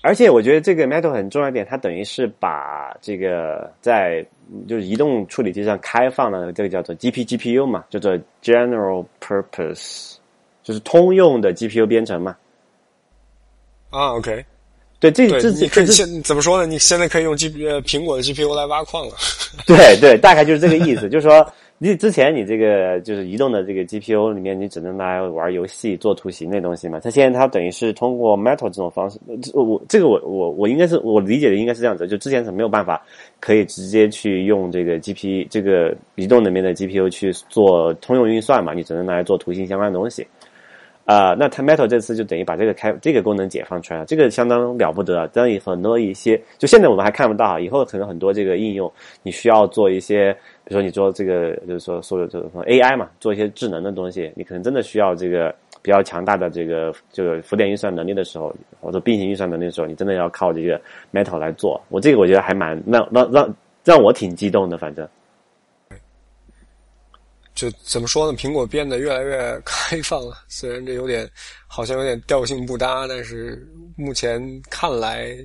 而且我觉得这个 Metal 很重要一点，它等于是把这个在就是移动处理器上开放了这个叫做 GP GPU 嘛，叫做 General Purpose。就是通用的 GPU 编程嘛？啊，OK，对，这这你可以现怎么说呢？你现在可以用 G 呃苹果的 GPU 来挖矿了。对对，大概就是这个意思。就是说，你之前你这个就是移动的这个 GPU 里面，你只能拿来玩游戏、做图形那东西嘛。它现在它等于是通过 Metal 这种方式，我这个我我我应该是我理解的应该是这样子，就之前是没有办法可以直接去用这个 GP 这个移动里面的 GPU 去做通用运算嘛，你只能拿来做图形相关的东西。啊，那它 Metal 这次就等于把这个开这个功能解放出来了，这个相当了不得！当然很多一些，就现在我们还看不到，以后可能很多这个应用，你需要做一些，比如说你做这个，就是说所有这种 AI 嘛，做一些智能的东西，你可能真的需要这个比较强大的这个这个浮点运算能力的时候，或者并行运算能力的时候，你真的要靠这个 Metal 来做。我这个我觉得还蛮让让让让我挺激动的，反正。就怎么说呢？苹果变得越来越开放了，虽然这有点好像有点调性不搭，但是目前看来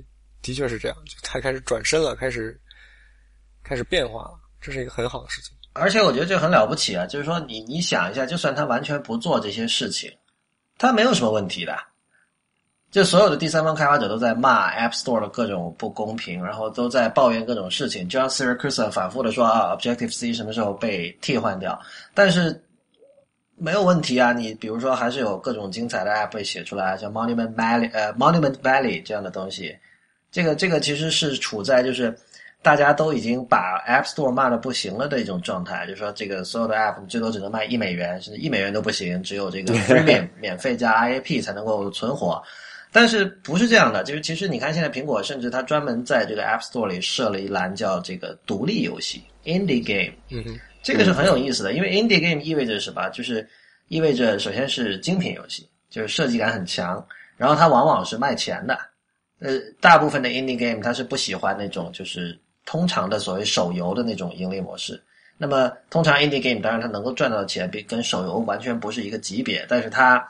的确是这样。就它开始转身了，开始开始变化了，这是一个很好的事情。而且我觉得这很了不起啊！就是说，你你想一下，就算他完全不做这些事情，他没有什么问题的。就所有的第三方开发者都在骂 App Store 的各种不公平，然后都在抱怨各种事情。就像 Siracusa 反复的说啊，Objective C 什么时候被替换掉？但是没有问题啊，你比如说还是有各种精彩的 App 被写出来，像 Monument Valley 呃 Monument Valley 这样的东西。这个这个其实是处在就是大家都已经把 App Store 骂的不行了的一种状态，就是说这个所有的 App 最多只能卖一美元，甚至一美元都不行，只有这个 Free 免 免费加 IAP 才能够存活。但是不是这样的？就是其实你看，现在苹果甚至它专门在这个 App Store 里设了一栏，叫这个独立游戏 （Indie Game）。嗯哼，这个是很有意思的，因为 Indie Game 意味着什么？就是意味着首先是精品游戏，就是设计感很强，然后它往往是卖钱的。呃，大部分的 Indie Game 它是不喜欢那种就是通常的所谓手游的那种盈利模式。那么通常 Indie Game 当然它能够赚到的钱比跟手游完全不是一个级别，但是它。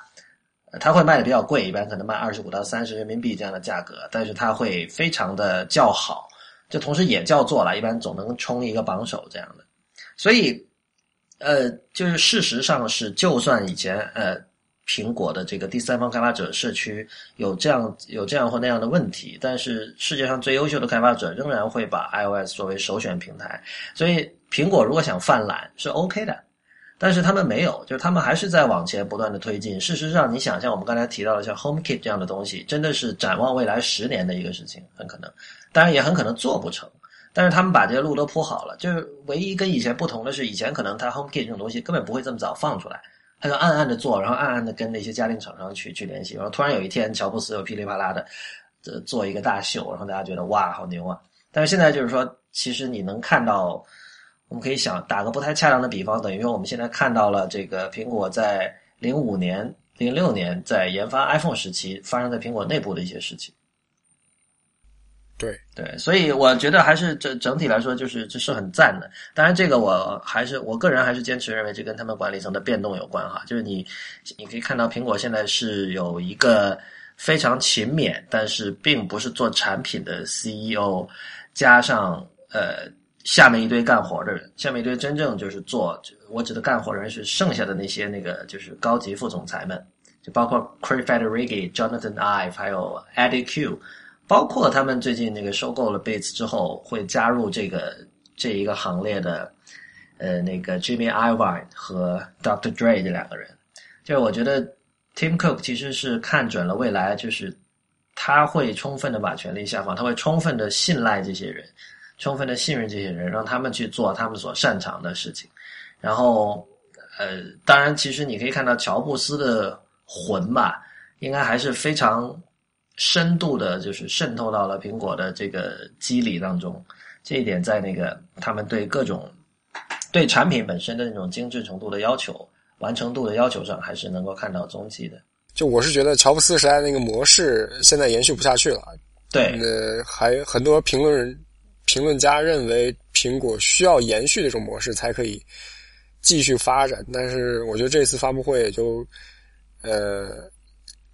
它会卖的比较贵，一般可能卖二十五到三十人民币这样的价格，但是它会非常的叫好，就同时也叫做了，一般总能冲一个榜首这样的。所以，呃，就是事实上是，就算以前呃苹果的这个第三方开发者社区有这样有这样或那样的问题，但是世界上最优秀的开发者仍然会把 iOS 作为首选平台。所以，苹果如果想犯懒是 OK 的。但是他们没有，就是他们还是在往前不断的推进。事实上，你想象我们刚才提到的像 HomeKit 这样的东西，真的是展望未来十年的一个事情，很可能，当然也很可能做不成。但是他们把这些路都铺好了，就是唯一跟以前不同的是，以前可能他 HomeKit 这种东西根本不会这么早放出来，他就暗暗的做，然后暗暗的跟那些家电厂商去去联系，然后突然有一天乔布斯又噼里啪啦的呃做一个大秀，然后大家觉得哇好牛啊！但是现在就是说，其实你能看到。我们可以想打个不太恰当的比方，等于说我们现在看到了这个苹果在零五年、零六年在研发 iPhone 时期发生在苹果内部的一些事情。对对，所以我觉得还是整整体来说，就是这是很赞的。当然，这个我还是我个人还是坚持认为，这跟他们管理层的变动有关哈。就是你你可以看到，苹果现在是有一个非常勤勉，但是并不是做产品的 CEO，加上呃。下面一堆干活的人，下面一堆真正就是做，我指的干活的人是剩下的那些那个就是高级副总裁们，就包括 Craig Federighi、Jonathan Ive，还有 Eddie Q，包括他们最近那个收购了 Beats 之后会加入这个这一个行列的，呃，那个 Jimmy Iovine 和 Dr. Dre 这两个人，就是我觉得 Tim Cook 其实是看准了未来，就是他会充分的把权力下放，他会充分的信赖这些人。充分的信任这些人，让他们去做他们所擅长的事情。然后，呃，当然，其实你可以看到乔布斯的魂吧，应该还是非常深度的，就是渗透到了苹果的这个机理当中。这一点在那个他们对各种对产品本身的那种精致程度的要求、完成度的要求上，还是能够看到踪迹的。就我是觉得乔布斯时代那个模式现在延续不下去了。对，呃，还很多评论人。评论家认为，苹果需要延续这种模式才可以继续发展。但是，我觉得这次发布会也就呃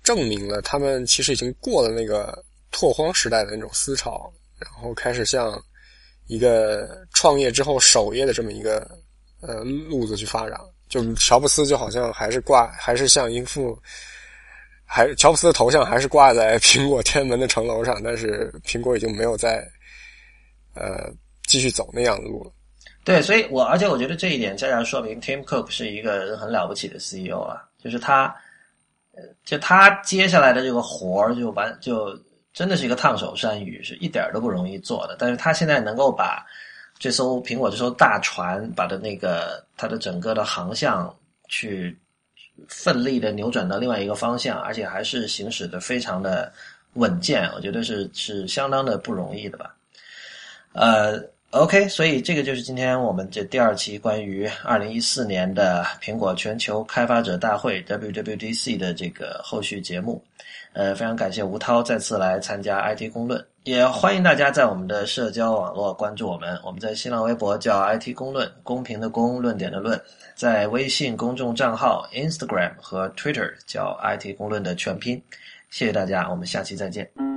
证明了，他们其实已经过了那个拓荒时代的那种思潮，然后开始向一个创业之后守业的这么一个呃路子去发展。就乔布斯就好像还是挂，还是像一副，还乔布斯的头像还是挂在苹果天安门的城楼上，但是苹果已经没有在。呃，继续走那样的路了。对，所以我而且我觉得这一点恰恰说明 Tim Cook 是一个很了不起的 CEO 啊，就是他，就他接下来的这个活儿就完就真的是一个烫手山芋，是一点都不容易做的。但是他现在能够把这艘苹果这艘大船，把的那个它的整个的航向去奋力的扭转到另外一个方向，而且还是行驶的非常的稳健，我觉得是是相当的不容易的吧。呃，OK，所以这个就是今天我们这第二期关于二零一四年的苹果全球开发者大会 WWDC 的这个后续节目。呃，非常感谢吴涛再次来参加 IT 公论，也欢迎大家在我们的社交网络关注我们。我们在新浪微博叫 IT 公论，公平的公，论点的论；在微信公众账号 Instagram 和 Twitter 叫 IT 公论的全拼。谢谢大家，我们下期再见。